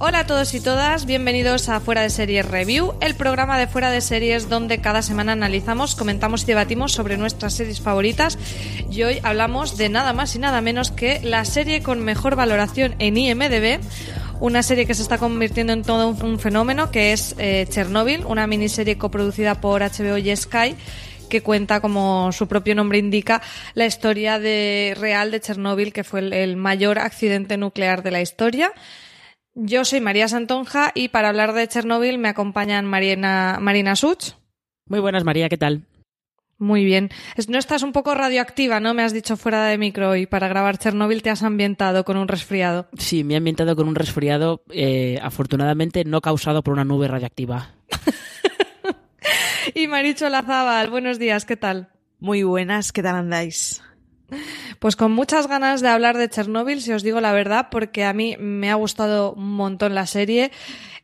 Hola a todos y todas, bienvenidos a Fuera de Series Review, el programa de Fuera de Series donde cada semana analizamos, comentamos y debatimos sobre nuestras series favoritas. Y hoy hablamos de nada más y nada menos que la serie con mejor valoración en IMDB, una serie que se está convirtiendo en todo un fenómeno que es eh, Chernobyl, una miniserie coproducida por HBO y Sky que cuenta, como su propio nombre indica, la historia de, real de Chernóbil, que fue el, mayor accidente nuclear de la historia. Yo soy María Santonja y para hablar de Chernóbil me acompañan Marina, Marina Such. Muy buenas, María, ¿qué tal? Muy bien. No estás un poco radioactiva, ¿no? Me has dicho fuera de micro y para grabar Chernóbil te has ambientado con un resfriado. Sí, me he ambientado con un resfriado, eh, afortunadamente no causado por una nube radiactiva. y Maricho Lazábal, buenos días, ¿qué tal? Muy buenas, ¿qué tal andáis? Pues con muchas ganas de hablar de Chernóbil, si os digo la verdad, porque a mí me ha gustado un montón la serie.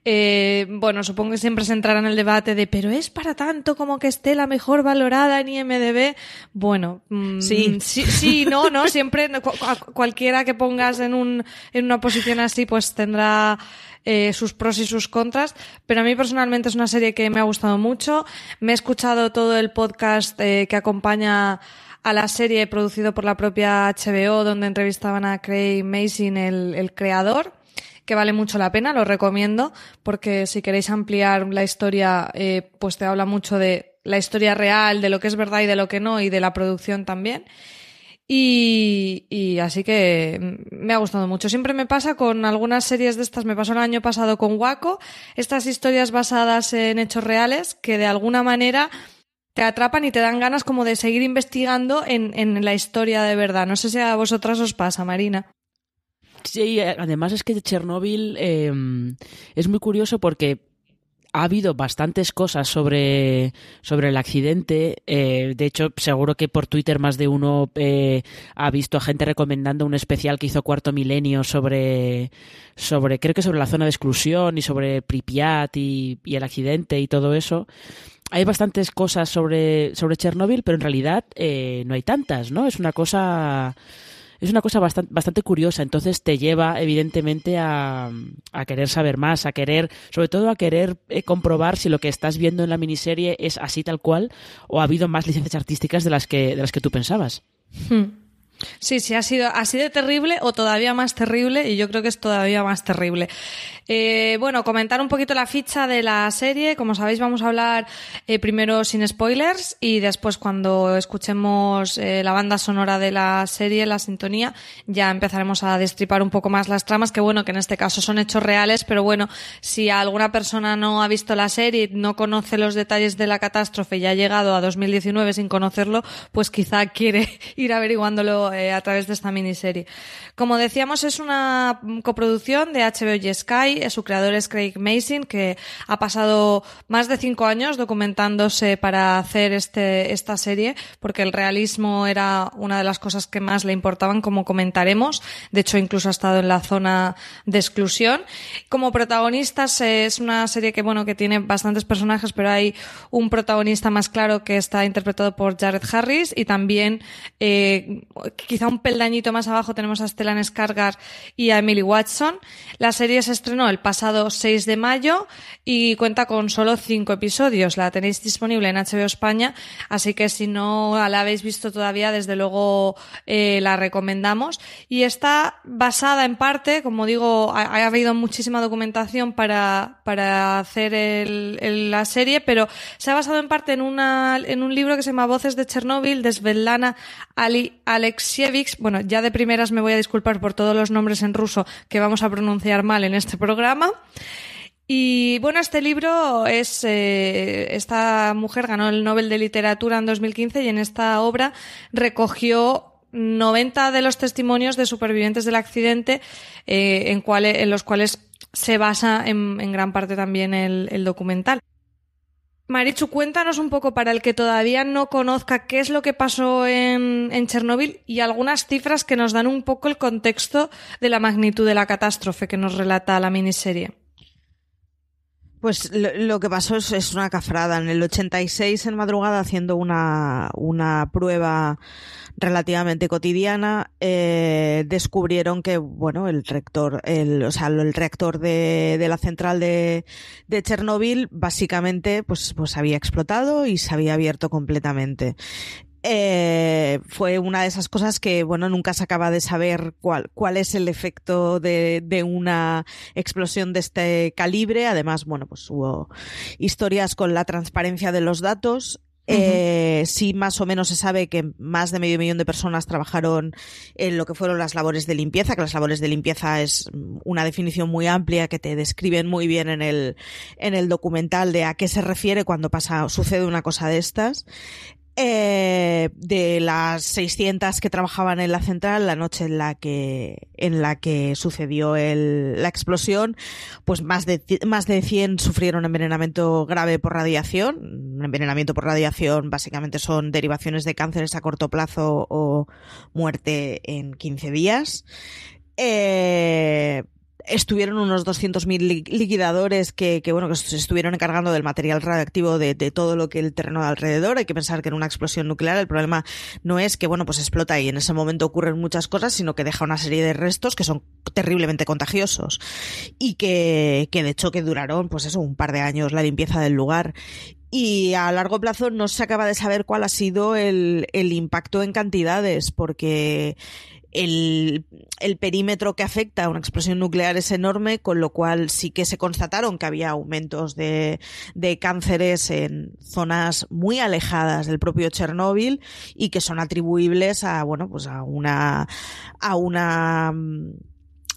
Eh, bueno, supongo que siempre se entrará en el debate de, pero es para tanto como que esté la mejor valorada en IMDB. Bueno, mm, sí, sí, sí, no, no, siempre cualquiera que pongas en un en una posición así, pues tendrá eh, sus pros y sus contras. Pero a mí personalmente es una serie que me ha gustado mucho. Me he escuchado todo el podcast eh, que acompaña a la serie producido por la propia HBO, donde entrevistaban a Craig Mason, el, el creador que vale mucho la pena, lo recomiendo, porque si queréis ampliar la historia, eh, pues te habla mucho de la historia real, de lo que es verdad y de lo que no, y de la producción también. Y, así que me ha gustado mucho. Siempre me pasa con algunas series de estas, me pasó el año pasado con Waco, estas historias basadas en hechos reales que de alguna manera te atrapan y te dan ganas como de seguir investigando en, en la historia de verdad. No sé si a vosotras os pasa, Marina. Sí, además es que Chernóbil eh, es muy curioso porque ha habido bastantes cosas sobre, sobre el accidente. Eh, de hecho, seguro que por Twitter más de uno eh, ha visto a gente recomendando un especial que hizo Cuarto Milenio sobre, sobre creo que sobre la zona de exclusión y sobre Pripyat y, y el accidente y todo eso hay bastantes cosas sobre, sobre Chernóbil, pero en realidad eh, no hay tantas, ¿no? Es una cosa es una cosa bastante, bastante curiosa, entonces te lleva evidentemente a, a querer saber más, a querer, sobre todo a querer eh, comprobar si lo que estás viendo en la miniserie es así tal cual o ha habido más licencias artísticas de las que, de las que tú pensabas. Hmm. Sí, sí, ha sido así de terrible o todavía más terrible y yo creo que es todavía más terrible. Eh, bueno, comentar un poquito la ficha de la serie. Como sabéis, vamos a hablar eh, primero sin spoilers y después cuando escuchemos eh, la banda sonora de la serie, la sintonía, ya empezaremos a destripar un poco más las tramas, que bueno, que en este caso son hechos reales, pero bueno, si alguna persona no ha visto la serie, no conoce los detalles de la catástrofe y ha llegado a 2019 sin conocerlo, pues quizá quiere ir averiguándolo eh, a través de esta miniserie. Como decíamos, es una coproducción de HBO y Sky. Su creador es Craig Mason, que ha pasado más de cinco años documentándose para hacer este, esta serie, porque el realismo era una de las cosas que más le importaban, como comentaremos. De hecho, incluso ha estado en la zona de exclusión. Como protagonistas, es una serie que, bueno, que tiene bastantes personajes, pero hay un protagonista más claro que está interpretado por Jared Harris y también, eh, quizá un peldañito más abajo tenemos a Stellan Skarsgård y a Emily Watson. La serie se estrenó el pasado 6 de mayo y cuenta con solo cinco episodios. La tenéis disponible en HBO España, así que si no la habéis visto todavía, desde luego eh, la recomendamos. Y está basada en parte, como digo, ha, ha habido muchísima documentación para, para hacer la serie, pero se ha basado en parte en, en un libro que se llama Voces de Chernóbil, de Svetlana Ali, Bueno, ya de primeras me voy a disculpar por todos los nombres en ruso que vamos a pronunciar mal en este programa. Y bueno, este libro es, eh, esta mujer ganó el Nobel de Literatura en 2015 y en esta obra recogió 90 de los testimonios de supervivientes del accidente eh, en, los cuales se basa en, gran parte también el documental. Marichu, cuéntanos un poco para el que todavía no conozca qué es lo que pasó en, en Chernóbil y algunas cifras que nos dan un poco el contexto de la magnitud de la catástrofe que nos relata la miniserie. Pues lo, que pasó es, una cafrada. En el 86, en madrugada, haciendo una, una prueba relativamente cotidiana, eh, descubrieron que, bueno, el rector, el, o sea, el reactor de, de la central de, de Chernóbil, básicamente, pues, pues había explotado y se había abierto completamente eh, fue una de esas cosas que, bueno, nunca se acaba de saber cuál, cuál es el efecto de, de una explosión de este calibre. Además, bueno, pues hubo historias con la transparencia de los datos. Eh, sí, más o menos se sabe que más de medio millón de personas trabajaron en lo que fueron las labores de limpieza, que las labores de limpieza es una definición muy amplia que te describen muy bien en el, en el documental de a qué se refiere cuando pasa, sucede una cosa de estas. Eh, de las 600 que trabajaban en la central la noche en la que en la que sucedió el, la explosión pues más de más de 100 sufrieron envenenamiento grave por radiación. Envenenamiento por radiación básicamente son derivaciones de cánceres a corto plazo o muerte en 15 días. Eh, estuvieron unos 200.000 liquidadores que, que, bueno, que se estuvieron encargando del material radioactivo de, de, todo lo que el terreno de alrededor. Hay que pensar que en una explosión nuclear el problema no es que, bueno, pues explota y en ese momento ocurren muchas cosas, sino que deja una serie de restos que son terriblemente contagiosos y que, que de hecho que duraron, pues eso, un par de años la limpieza del lugar y a largo plazo no se acaba de saber cuál ha sido el, el impacto en cantidades, porque el, el, perímetro que afecta a una explosión nuclear es enorme, con lo cual sí que se constataron que había aumentos de, de cánceres en zonas muy alejadas del propio Chernóbil y que son atribuibles a, bueno, pues a una, a una,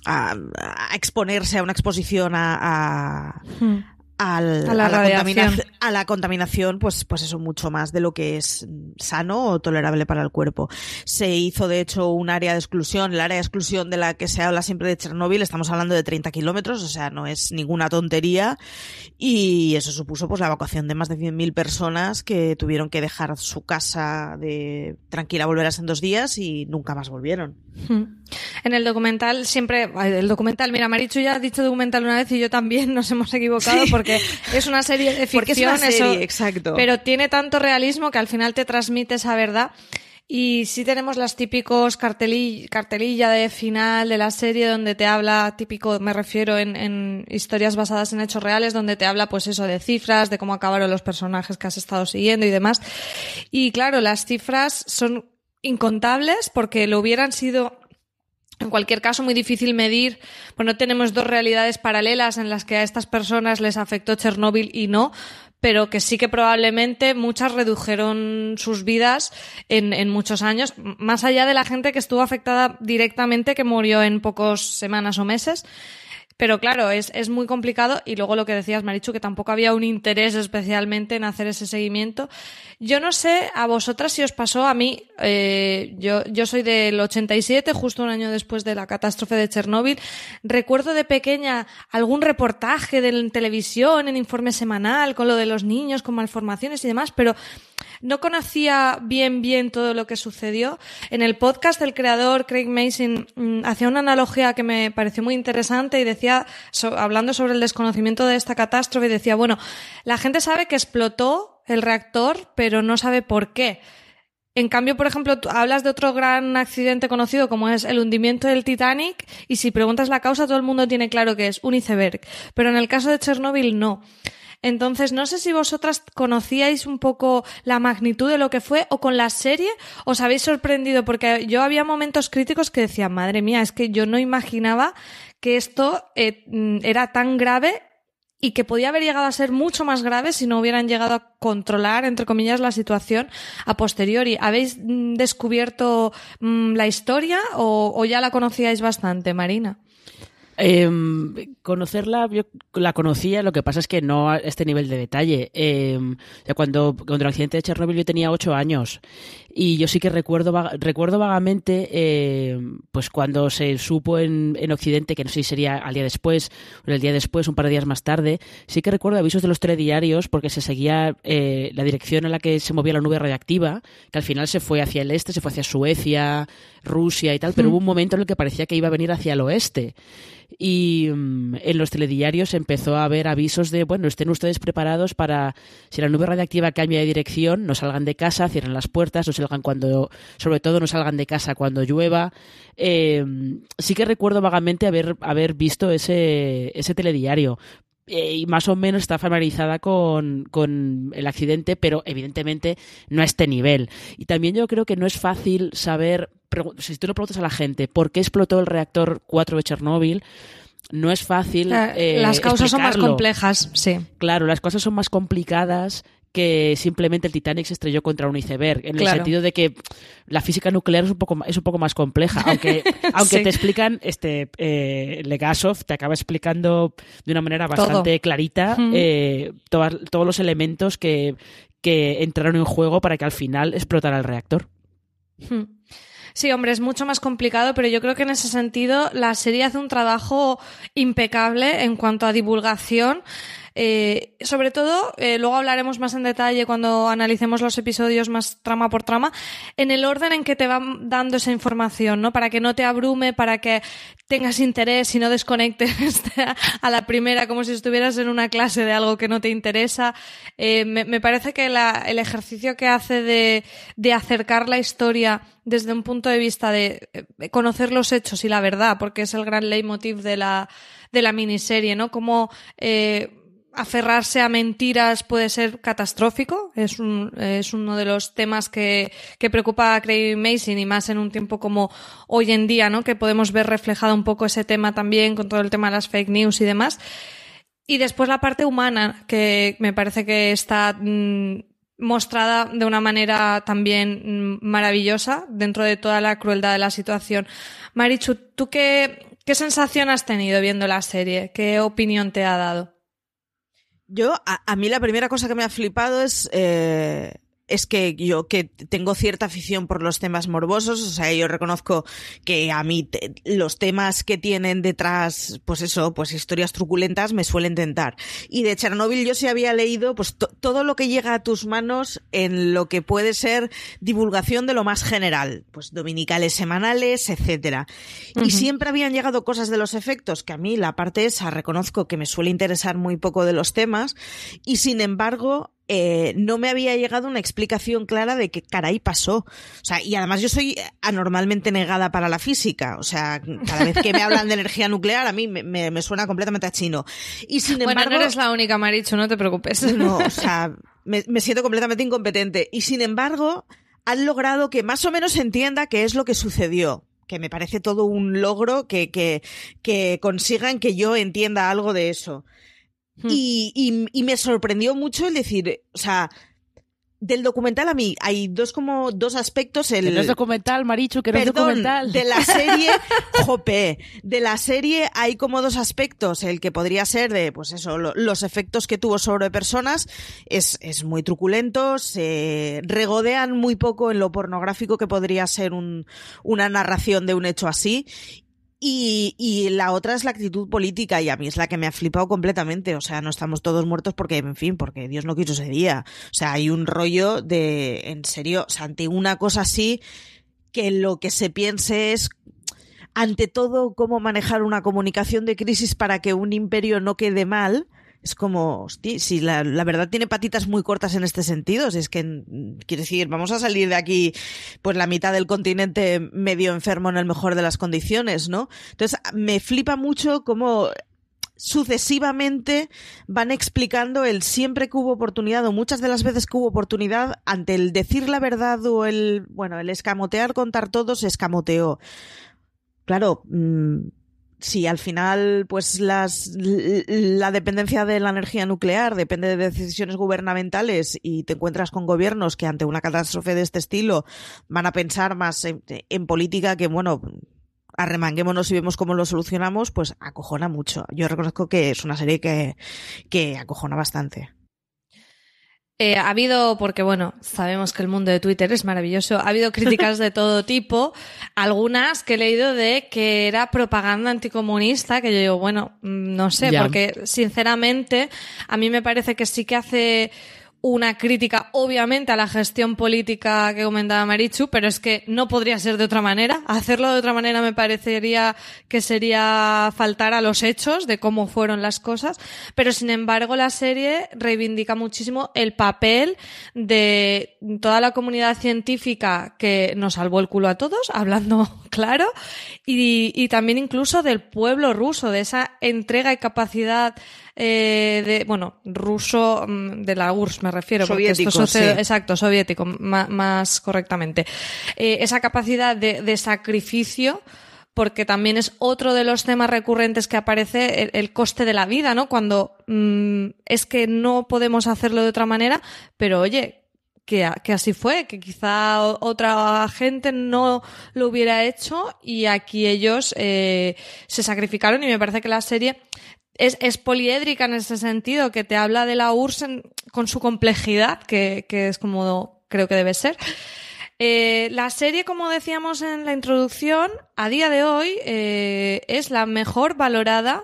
a, a exponerse a una exposición a, a hmm a, la, contaminación, a la contaminación, pues, pues eso mucho más de lo que es sano o tolerable para el cuerpo. Se hizo, de hecho, un área de exclusión, el área de exclusión de la que se habla siempre de Chernóbil, estamos hablando de 30 kilómetros, o sea, no es ninguna tontería, y eso supuso pues la evacuación de más de 100.000 personas que tuvieron que dejar su casa de tranquila, volverás en dos días y nunca más volvieron. Hmm. En el documental siempre, el documental, mira, Marichu ya ha dicho documental una vez y yo también nos hemos equivocado porque es una serie de ficción, exacto. pero tiene tanto realismo que al final te transmite esa verdad. Y sí tenemos las típicos cartelilla de final de la serie donde te habla, típico, me refiero en, en, historias basadas en hechos reales, donde te habla pues eso de cifras, de cómo acabaron los personajes que has estado siguiendo y demás. Y claro, las cifras son incontables porque lo hubieran sido en cualquier caso, muy difícil medir. Bueno, tenemos dos realidades paralelas en las que a estas personas les afectó Chernóbil y no, pero que sí que probablemente muchas redujeron sus vidas en, en muchos años, más allá de la gente que estuvo afectada directamente, que murió en pocos semanas o meses. Pero claro, es, es muy complicado y luego lo que decías, Marichu, que tampoco había un interés especialmente en hacer ese seguimiento. Yo no sé a vosotras si os pasó, a mí, eh, yo, yo soy del 87, justo un año después de la catástrofe de Chernóbil. Recuerdo de pequeña algún reportaje de televisión, en informe semanal, con lo de los niños, con malformaciones y demás, pero no conocía bien bien todo lo que sucedió. En el podcast del creador Craig Mason mm, hacía una analogía que me pareció muy interesante y decía, hablando sobre el desconocimiento de esta catástrofe, decía, bueno, la gente sabe que explotó el reactor, pero no sabe por qué. En cambio, por ejemplo, hablas de otro gran accidente conocido como es el hundimiento del Titanic y si preguntas la causa todo el mundo tiene claro que es un iceberg. Pero en el caso de Chernóbil no. Entonces, no sé si vosotras conocíais un poco la magnitud de lo que fue o con la serie os habéis sorprendido porque yo había momentos críticos que decía, madre mía, es que yo no imaginaba que esto eh, mm, era tan grave y que podía haber llegado a ser mucho más grave si no hubieran llegado a controlar, entre comillas, la situación a posteriori. ¿Habéis mm, descubierto mm, la historia o, o ya la conocíais bastante, Marina? Eh, conocerla, yo la conocía, lo que pasa es que no a este nivel de detalle. Eh, cuando, cuando el accidente de Chernobyl yo tenía ocho años y yo sí que recuerdo, recuerdo vagamente, eh, pues cuando se supo en, en, Occidente, que no sé si sería al día después o el día después, un par de días más tarde, sí que recuerdo avisos de los telediarios porque se seguía eh, la dirección en la que se movía la nube radiactiva, que al final se fue hacia el este, se fue hacia Suecia, Rusia y tal, pero hubo un momento en el que parecía que iba a venir hacia el oeste. y mm, en los telediarios empezó a haber avisos de, bueno, estén ustedes preparados para, si la nube radiactiva cambia de dirección, no salgan de casa, cierren las puertas, no salgan cuando, sobre todo no salgan de casa cuando llueva. Eh, sí que recuerdo vagamente haber, haber visto ese, ese telediario, eh, y más o menos está familiarizada con, con, el accidente, pero evidentemente no a este nivel. Y también yo creo que no es fácil saber, si tú le preguntas a la gente por qué explotó el reactor 4 de Chernóbil, no es fácil. Eh, las causas son más complejas, sí. Claro, las cosas son más complicadas que simplemente el Titanic se estrelló contra un iceberg, en el sentido de que la física nuclear es un poco, es un poco más compleja, aunque, aunque te explican, este eh, Legasov te acaba explicando de una manera bastante clarita eh, todos los elementos que, que entraron en juego para que al final explotara el reactor. Sí, hombre, es mucho más complicado, pero yo creo que en ese sentido la serie hace un trabajo impecable en cuanto a divulgación. Eh, sobre todo, eh, luego hablaremos más en detalle cuando analicemos los episodios más trama por trama, en el orden en que te van dando esa información, ¿no? Para que no te abrume, para que tengas interés y no desconectes a la primera como si estuvieras en una clase de algo que no te interesa. Eh, me, parece que el ejercicio que hace de, de acercar la historia desde un punto de vista de conocer los hechos y la verdad, porque es el gran leitmotiv de la, de la miniserie, ¿no? Como aferrarse a mentiras puede ser catastrófico. Es, un, es uno de los temas que, preocupa a Craig Mason y más en un tiempo como hoy en día, ¿no? Que podemos ver reflejado un poco ese tema también con todo el tema de las fake news y demás. Y después la parte humana, que me parece que está mm, mostrada de una manera también mm, maravillosa dentro de toda la crueldad de la situación. Marichu, ¿tú qué sensación has tenido viendo la serie? ¿Qué opinión te ha dado? Yo, a, mí la primera cosa que me ha flipado es eh, es que yo que tengo cierta afición por los temas morbosos, o sea, yo reconozco que a mí los temas que tienen detrás, pues eso, pues historias truculentas me suelen tentar. Y de Chernobyl yo sí había leído pues todo lo que llega a tus manos en lo que puede ser divulgación de lo más general, pues dominicales semanales, etcétera. Y siempre habían llegado cosas de los efectos que a mí la parte esa reconozco que me suele interesar muy poco de los temas y sin embargo eh, no me había llegado una explicación clara de qué caray pasó. O sea, y además yo soy anormalmente negada para la física. O sea, cada vez que me hablan de energía nuclear, a mí me, suena completamente a chino. Y sin bueno, embargo. no eres la única, Maricho, no te preocupes. No, o sea, me, siento completamente incompetente. Y sin embargo, han logrado que más o menos entienda qué es lo que sucedió que me parece todo un logro que, que, que consigan que yo entienda algo de eso. Hmm. Y, y, me sorprendió mucho el decir, o sea, del documental a mí hay dos como dos aspectos el no es documental Marichu que no es documental de la serie jope de la serie hay como dos aspectos el que podría ser de pues eso los efectos que tuvo sobre personas es, es muy truculento se regodean muy poco en lo pornográfico que podría ser un, una narración de un hecho así y, y, la otra es la actitud política y a mí es la que me ha flipado completamente. O sea, no estamos todos muertos porque, en fin, porque Dios no quiso ese día. O sea, hay un rollo de, en serio, o sea, ante una cosa así, que lo que se piense es, ante todo, cómo manejar una comunicación de crisis para que un imperio no quede mal es como, hostia, si la, verdad tiene patitas muy cortas en este sentido, si es que, quiere decir, vamos a salir de aquí, pues la mitad del continente medio enfermo en el mejor de las condiciones, ¿no? Entonces, me flipa mucho cómo sucesivamente van explicando el siempre que hubo oportunidad o muchas de las veces que hubo oportunidad ante el decir la verdad o el, bueno, el escamotear, contar todo, se escamoteó. Claro, mm, si al final pues las la dependencia de la energía nuclear depende de decisiones gubernamentales y te encuentras con gobiernos que ante una catástrofe de este estilo van a pensar más en, política que bueno arremanguémonos y vemos cómo lo solucionamos pues acojona mucho. Yo reconozco que es una serie que que acojona bastante eh, ha habido, porque bueno, sabemos que el mundo de Twitter es maravilloso, ha habido críticas de todo tipo, algunas que he leído de que era propaganda anticomunista, que yo digo, bueno, mm, no sé, porque sinceramente a mí me parece que sí que hace una crítica, obviamente, a la gestión política que comentaba Marichu, pero es que no podría ser de otra manera. Hacerlo de otra manera me parecería que sería faltar a los hechos de cómo fueron las cosas. Pero, sin embargo, la serie reivindica muchísimo el papel de toda la comunidad científica que nos salvó el culo a todos, hablando claro, y, y también incluso del pueblo ruso, de esa entrega y capacidad eh, de, bueno, ruso mm, de la URSS me refiero. Soviético, porque esto sí. Exacto, soviético, más, más correctamente. Eh, esa capacidad de, de, sacrificio porque también es otro de los temas recurrentes que aparece el, el coste de la vida, ¿no? Cuando mmm, es que no podemos hacerlo de otra manera, pero oye, que, que, así fue, que quizá otra gente no lo hubiera hecho y aquí ellos eh, se sacrificaron y me parece que la serie es, poliédrica en ese sentido, que te habla de la URSS con su complejidad, que, que, es como creo que debe ser. Eh, la serie, como decíamos en la introducción, a día de hoy eh, es la mejor valorada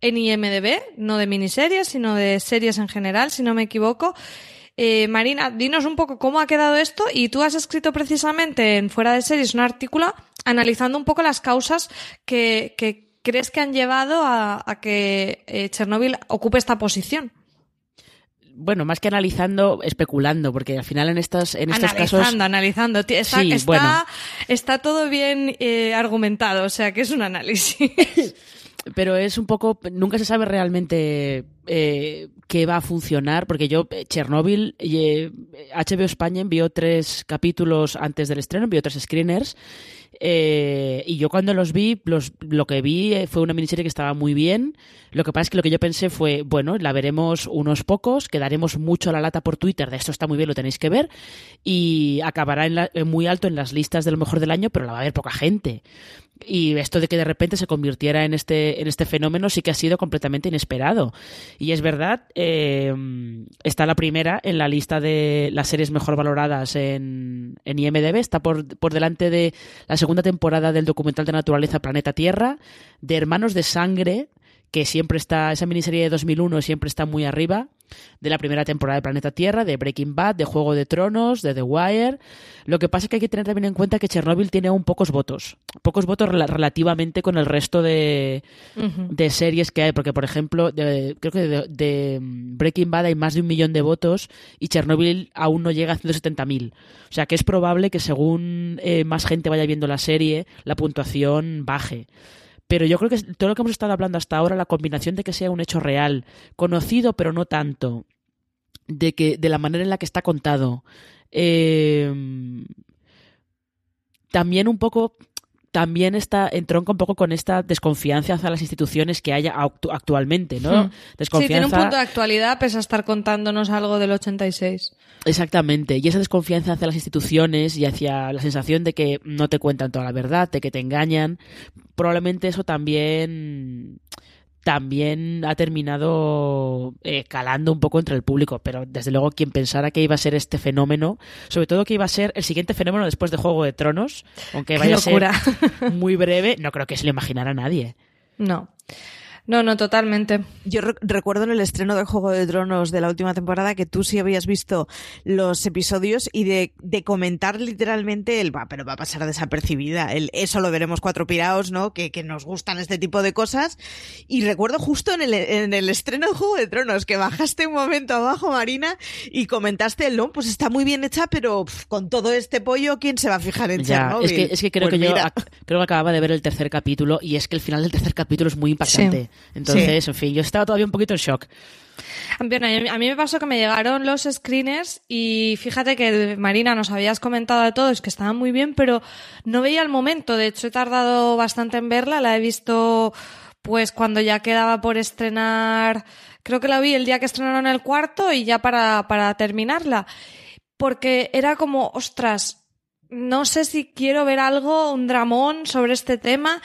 en IMDB, no de miniseries, sino de series en general, si no me equivoco. Eh, Marina, dinos un poco cómo ha quedado esto y tú has escrito precisamente en Fuera de Series un artículo analizando un poco las causas que, que crees que han llevado a, a que eh, Chernóbil ocupe esta posición? Bueno, más que analizando, especulando, porque al final en estos, en estos analizando, casos. Analizando, está, Sí, está, bueno. está todo bien eh, argumentado, o sea que es un análisis. pero es un poco nunca se sabe realmente eh, qué va a funcionar porque yo Chernobyl eh, HBO España envió tres capítulos antes del estreno envió tres screeners eh, y yo cuando los vi los, lo que vi fue una miniserie que estaba muy bien. Lo que pasa es que lo que yo pensé fue bueno la veremos unos pocos quedaremos mucho a la lata por Twitter de esto está muy bien lo tenéis que ver y acabará en la, muy alto en las listas de lo mejor del año pero la va a ver poca gente y esto de que de repente se convirtiera en este, en este fenómeno sí que ha sido completamente inesperado. Y es verdad, eh, está la primera en la lista de las series mejor valoradas en, en IMDB, está por, por delante de la segunda temporada del documental de naturaleza Planeta Tierra, de Hermanos de Sangre, que siempre está, esa miniserie de 2001 siempre está muy arriba, de la primera temporada de Planeta Tierra, de Breaking Bad, de Juego de Tronos, de The Wire. Lo que pasa es que hay que tener también en cuenta que Chernobyl tiene aún pocos votos, pocos votos rel relativamente con el resto de, uh -huh. de, series que hay, porque por ejemplo, de, creo que de, de, Breaking Bad hay más de un millón de votos y Chernobyl aún no llega a 170.000. O sea que es probable que según eh, más gente vaya viendo la serie, la puntuación baje pero yo creo que todo lo que hemos estado hablando hasta ahora, la combinación de que sea un hecho real, conocido pero no tanto, de que de la manera en la que está contado, eh, también un poco también está entronca un poco con esta desconfianza hacia las instituciones que haya actu actualmente, ¿no? Hmm. Desconfianza... Sí, tiene un punto de actualidad pese a estar contándonos algo del 86. Exactamente, y esa desconfianza hacia las instituciones y hacia la sensación de que no te cuentan toda la verdad, de que te engañan, probablemente eso también también ha terminado eh, calando un poco entre el público, pero desde luego quien pensara que iba a ser este fenómeno, sobre todo que iba a ser el siguiente fenómeno después de Juego de Tronos, aunque vaya a ser muy breve, no creo que se lo imaginara a nadie. No. No, no, totalmente. Yo re recuerdo en el estreno de Juego de Tronos de la última temporada que tú sí habías visto los episodios y de, de comentar literalmente el va, pero va a pasar desapercibida. El, eso lo veremos cuatro piraos, ¿no? Que, que, nos gustan este tipo de cosas. Y recuerdo justo en el, en el estreno de Juego de Tronos que bajaste un momento abajo, Marina, y comentaste el no, pues está muy bien hecha, pero pff, con todo este pollo, ¿quién se va a fijar en ya, Chernobyl? Es que, es que creo pues que mira. yo creo que acababa de ver el tercer capítulo y es que el final del tercer capítulo es muy impactante. Sí. Entonces, sí. en fin, yo estaba todavía un poquito en shock. Bueno, a mí me pasó que me llegaron los screeners y fíjate que Marina nos habías comentado de todo, es que estaban muy bien, pero no veía el momento. De hecho, he tardado bastante en verla, la he visto pues cuando ya quedaba por estrenar, creo que la vi el día que estrenaron el cuarto y ya para, para terminarla. Porque era como, ostras, no sé si quiero ver algo, un dramón sobre este tema.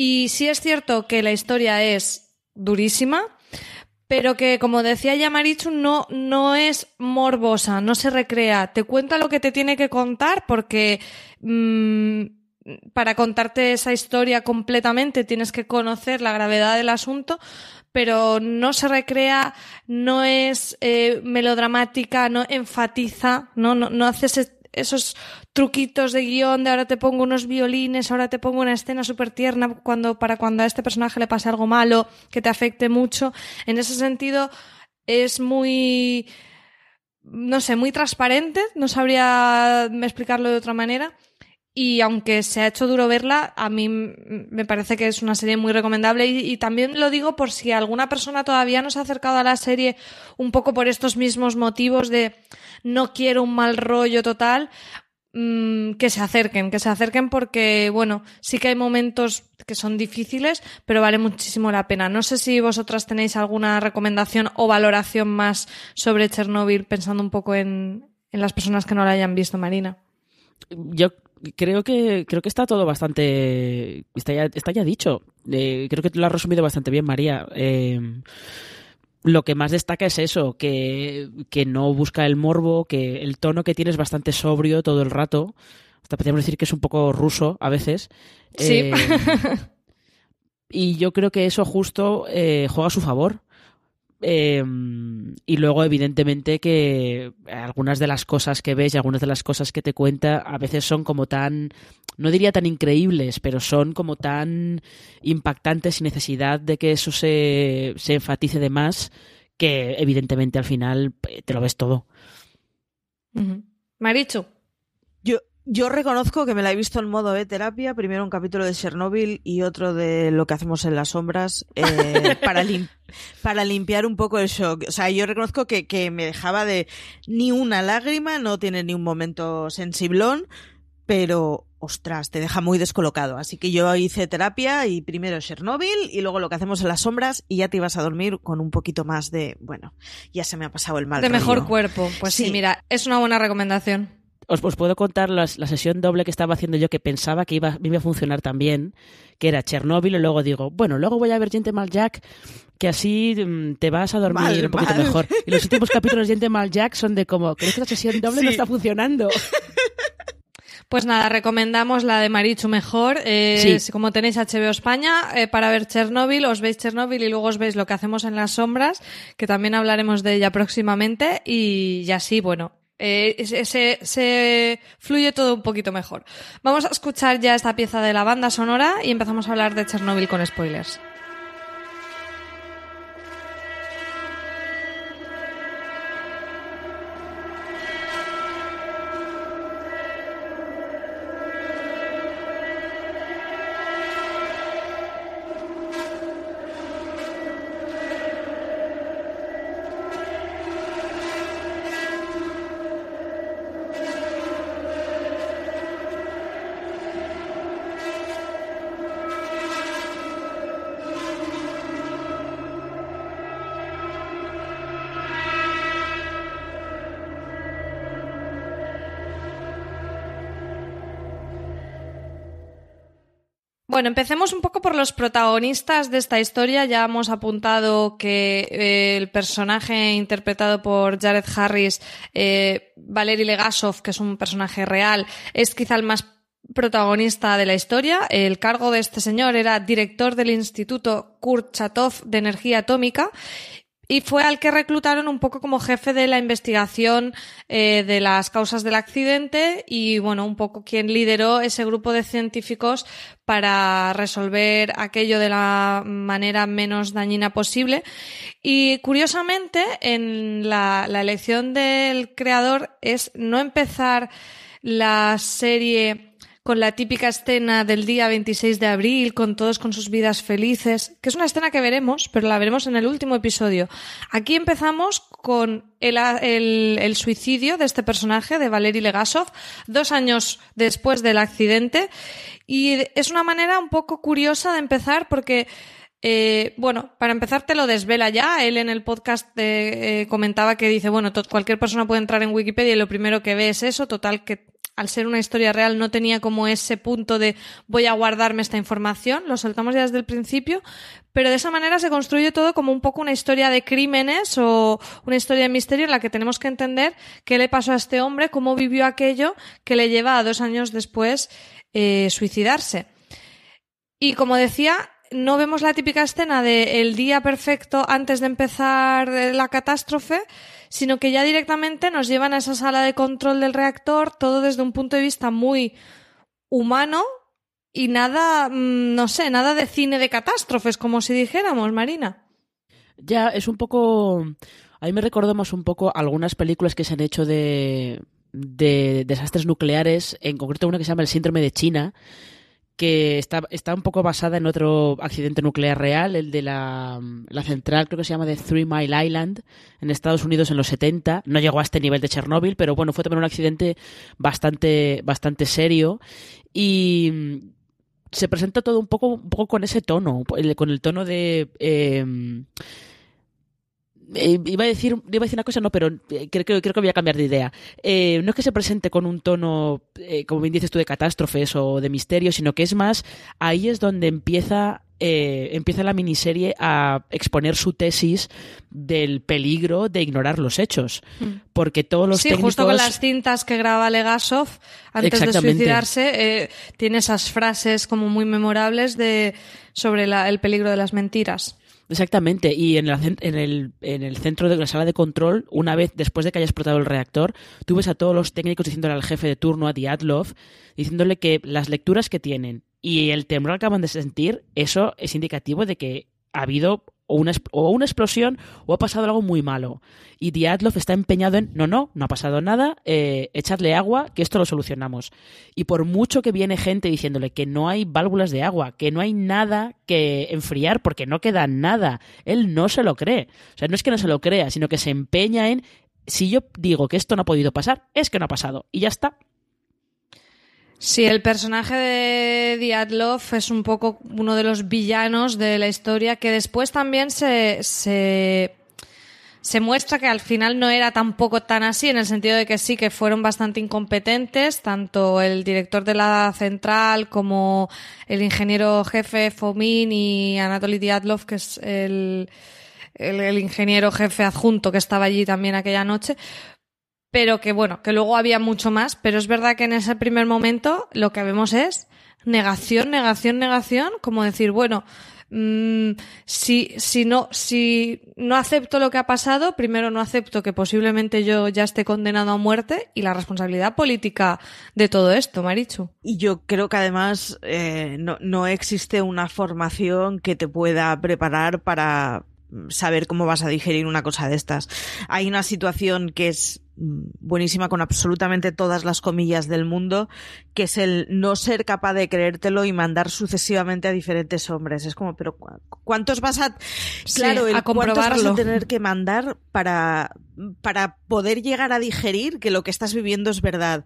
Y sí es cierto que la historia es durísima, pero que, como decía ya Marichu, no, no es morbosa, no se recrea. Te cuenta lo que te tiene que contar porque mmm, para contarte esa historia completamente tienes que conocer la gravedad del asunto, pero no se recrea, no es eh, melodramática, no enfatiza, no, no, no haces esos truquitos de guion de ahora te pongo unos violines, ahora te pongo una escena súper tierna cuando, para cuando a este personaje le pase algo malo, que te afecte mucho. En ese sentido, es muy, no sé, muy transparente, no sabría explicarlo de otra manera. Y aunque se ha hecho duro verla, a mí me parece que es una serie muy recomendable. Y, también lo digo por si alguna persona todavía no se ha acercado a la serie un poco por estos mismos motivos de no quiero un mal rollo total, mmm, que se acerquen, que se acerquen porque, bueno, sí que hay momentos que son difíciles, pero vale muchísimo la pena. No sé si vosotras tenéis alguna recomendación o valoración más sobre Chernobyl, pensando un poco en, en las personas que no la hayan visto, Marina. Yo creo que creo que está todo bastante está ya, está ya dicho. Eh, creo que lo has resumido bastante bien María. Eh, lo que más destaca es eso que, que, no busca el morbo que el tono que tiene es bastante sobrio todo el rato. Hasta podríamos decir que es un poco ruso a veces. Sí. Eh, y yo creo que eso justo juega a su favor eh, y luego, evidentemente, que algunas de las cosas que ves y algunas de las cosas que te cuenta a veces son como tan, no diría tan increíbles, pero son como tan impactantes sin necesidad de que eso se, se enfatice de más, que evidentemente al final eh, te lo ves todo. Uh -huh. Marichu. Yo, reconozco que me la he visto en modo de terapia, primero un capítulo de Chernobyl y otro de lo que hacemos en las sombras eh, para, lim para limpiar un poco el shock. O sea, yo reconozco que, que me dejaba de ni una lágrima, no tiene ni un momento sensiblón, pero ostras, te deja muy descolocado. Así que yo hice terapia y primero Chernobyl y luego lo que hacemos en las sombras y ya te ibas a dormir con un poquito más de, bueno, ya se me ha pasado el mal. De rollo. mejor cuerpo. Pues sí. sí, mira, es una buena recomendación. Os, os, puedo contar las, la sesión doble que estaba haciendo yo que pensaba que iba, iba a funcionar también, que era Chernobyl y luego digo, bueno, luego voy a ver Gentleman Jack, que así mmm, te vas a dormir mal, un poquito mal. mejor. Y los últimos capítulos de Gentleman Jack son de como, creo que la sesión doble sí. no está funcionando. Pues nada, recomendamos la de Marichu mejor. Eh, sí. Como tenéis HBO España, eh, para ver Chernobyl, os veis Chernobyl y luego os veis lo que hacemos en las sombras, que también hablaremos de ella próximamente. Y, y así, bueno, eh, se, se, fluye todo un poquito mejor. Vamos a escuchar ya esta pieza de la banda sonora y empezamos a hablar de Chernobyl con spoilers. Bueno, empecemos un poco por los protagonistas de esta historia. Ya hemos apuntado que eh, el personaje interpretado por Jared Harris, eh, Valery Legasov, que es un personaje real, es quizá el más protagonista de la historia. El cargo de este señor era director del Instituto Kurchatov de Energía Atómica y fue al que reclutaron un poco como jefe de la investigación eh, de las causas del accidente y bueno, un poco quien lideró ese grupo de científicos para resolver aquello de la manera menos dañina posible. Y curiosamente, en la, la elección del creador es no empezar la serie con la típica escena del día 26 de abril, con todos con sus vidas felices, que es una escena que veremos, pero la veremos en el último episodio. Aquí empezamos con el, el, el suicidio de este personaje, de Valery Legasov, dos años después del accidente, y es una manera un poco curiosa de empezar porque eh, bueno, para empezar te lo desvela ya. Él en el podcast eh, comentaba que dice, bueno, cualquier persona puede entrar en Wikipedia y lo primero que ve es eso, total que al ser una historia real, no tenía como ese punto de voy a guardarme esta información, lo soltamos ya desde el principio, pero de esa manera se construye todo como un poco una historia de crímenes o una historia de misterio en la que tenemos que entender qué le pasó a este hombre, cómo vivió aquello que le lleva a dos años después eh, suicidarse. Y como decía, no vemos la típica escena de el día perfecto antes de empezar la catástrofe, sino que ya directamente nos llevan a esa sala de control del reactor, todo desde un punto de vista muy humano y nada, mm, no sé, nada de cine de catástrofes, como si dijéramos, Marina. Ya, es un poco... A me recordamos un poco algunas películas que se han hecho de, de desastres nucleares, en concreto una que se llama El síndrome de China, que está, está un poco basada en otro accidente nuclear real, el de la, la, central, creo que se llama de Three Mile Island, en Estados Unidos en los 70. No llegó a este nivel de Chernóbil, pero bueno, fue también un accidente bastante, bastante serio. Y se presenta todo un poco, un poco con ese tono, con el tono de... Eh, eh, iba a decir iba a decir una cosa no pero eh, creo, creo, que voy a cambiar de idea eh, no es que se presente con un tono eh, como bien dices tú de catástrofes o de misterio sino que es más ahí es donde empieza eh, empieza la miniserie a exponer su tesis del peligro de ignorar los hechos. Mm. Porque todos los sí, técnicos... justo con las cintas que graba Legasov antes de suicidarse, eh, tiene esas frases como muy memorables de sobre la, el peligro de las mentiras. Exactamente, y en el, en, el, en el centro de la sala de control, una vez después de que haya explotado el reactor, tú ves a todos los técnicos diciéndole al jefe de turno, a Diatlov, diciéndole que las lecturas que tienen y el temblor que acaban de sentir, eso es indicativo de que ha habido o una, o una explosión o ha pasado algo muy malo. Y Diatlov está empeñado en, no, no, no ha pasado nada, eh, echadle agua, que esto lo solucionamos. Y por mucho que viene gente diciéndole que no hay válvulas de agua, que no hay nada que enfriar porque no queda nada, él no se lo cree. O sea, no es que no se lo crea, sino que se empeña en, si yo digo que esto no ha podido pasar, es que no ha pasado. Y ya está. Sí, el personaje de Diatlov es un poco uno de los villanos de la historia que después también se, se, se, muestra que al final no era tampoco tan así, en el sentido de que sí que fueron bastante incompetentes, tanto el director de la central como el ingeniero jefe Fomin y Anatoly Diatlov, que es el, el, el ingeniero jefe adjunto que estaba allí también aquella noche, pero que bueno, que luego había mucho más, pero es verdad que en ese primer momento lo que vemos es negación, negación, negación, como decir, bueno, mmm, si, si no, si no acepto lo que ha pasado, primero no acepto que posiblemente yo ya esté condenado a muerte y la responsabilidad política de todo esto, Marichu. Y yo creo que además eh, no, no existe una formación que te pueda preparar para saber cómo vas a digerir una cosa de estas. Hay una situación que es mm, buenísima con absolutamente todas las comillas del mundo, que es el no ser capaz de creértelo y mandar sucesivamente a diferentes hombres. Es como, pero ¿cuántos vas a, claro, sí, a cuántos vas a tener que mandar para, para poder llegar a digerir que lo que estás viviendo es verdad?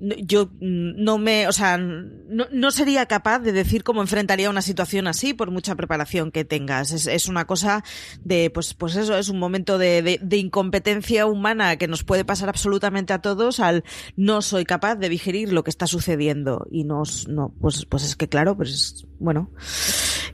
Yo no me, o sea, no, no, sería capaz de decir cómo enfrentaría una situación así por mucha preparación que tengas. Es, es una cosa de, pues, pues eso, es un momento de, de, incompetencia humana que nos puede pasar absolutamente a todos al no soy capaz de digerir lo que está sucediendo. Y nos, no, pues, pues es que claro, pues bueno,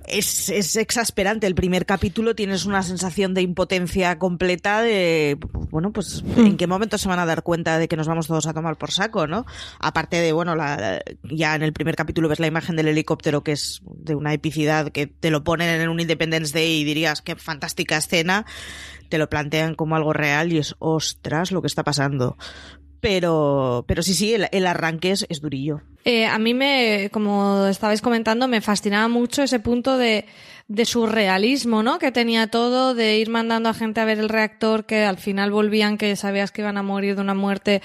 es, es exasperante. El primer capítulo tienes una sensación de impotencia completa de, bueno, pues, ¿en qué momento se van a dar cuenta de que nos vamos todos a tomar por saco, no? aparte de, bueno, la, ya en el primer capítulo ves la imagen del helicóptero que es de una epicidad que te lo ponen en un Independence Day y dirías qué fantástica escena, te lo plantean como algo real y es, ostras, lo que está pasando. Pero, pero sí, sí, el, el arranque es, es durillo. Eh, a mí me, como estabais comentando, me fascinaba mucho ese punto de, de surrealismo, ¿no? Que tenía todo, de ir mandando a gente a ver el reactor, que al final volvían, que sabías que iban a morir de una muerte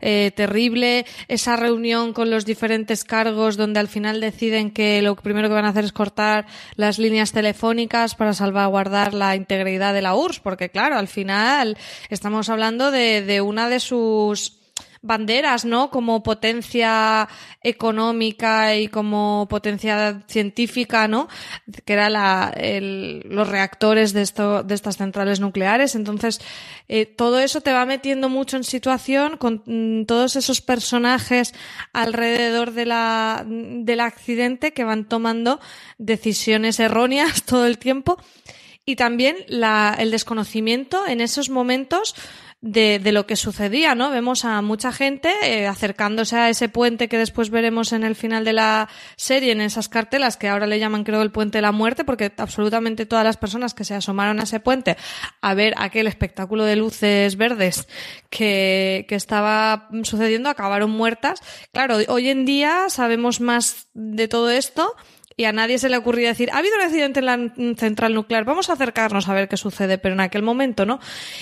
eh, terrible, esa reunión con los diferentes cargos donde al final deciden que lo primero que van a hacer es cortar las líneas telefónicas para salvaguardar la integridad de la URSS, porque claro, al final estamos hablando de, de una de sus banderas, ¿no? Como potencia económica y como potencia científica, ¿no? Que era la, los reactores de, esto, de estas centrales nucleares. Entonces, eh, todo eso te va metiendo mucho en situación con mm, todos esos personajes alrededor de la, del accidente que van tomando decisiones erróneas todo el tiempo y también la, el desconocimiento en esos momentos de, de, lo que sucedía, ¿no? Vemos a mucha gente eh, acercándose a ese puente que después veremos en el final de la serie, en esas cartelas que ahora le llaman, creo, el puente de la muerte, porque absolutamente todas las personas que se asomaron a ese puente a ver aquel espectáculo de luces verdes que, que estaba sucediendo acabaron muertas. Claro, hoy en día sabemos más de todo esto y a nadie se le ocurría decir, ha habido un accidente en la central nuclear, vamos a acercarnos a ver qué sucede, pero en aquel momento, ¿no?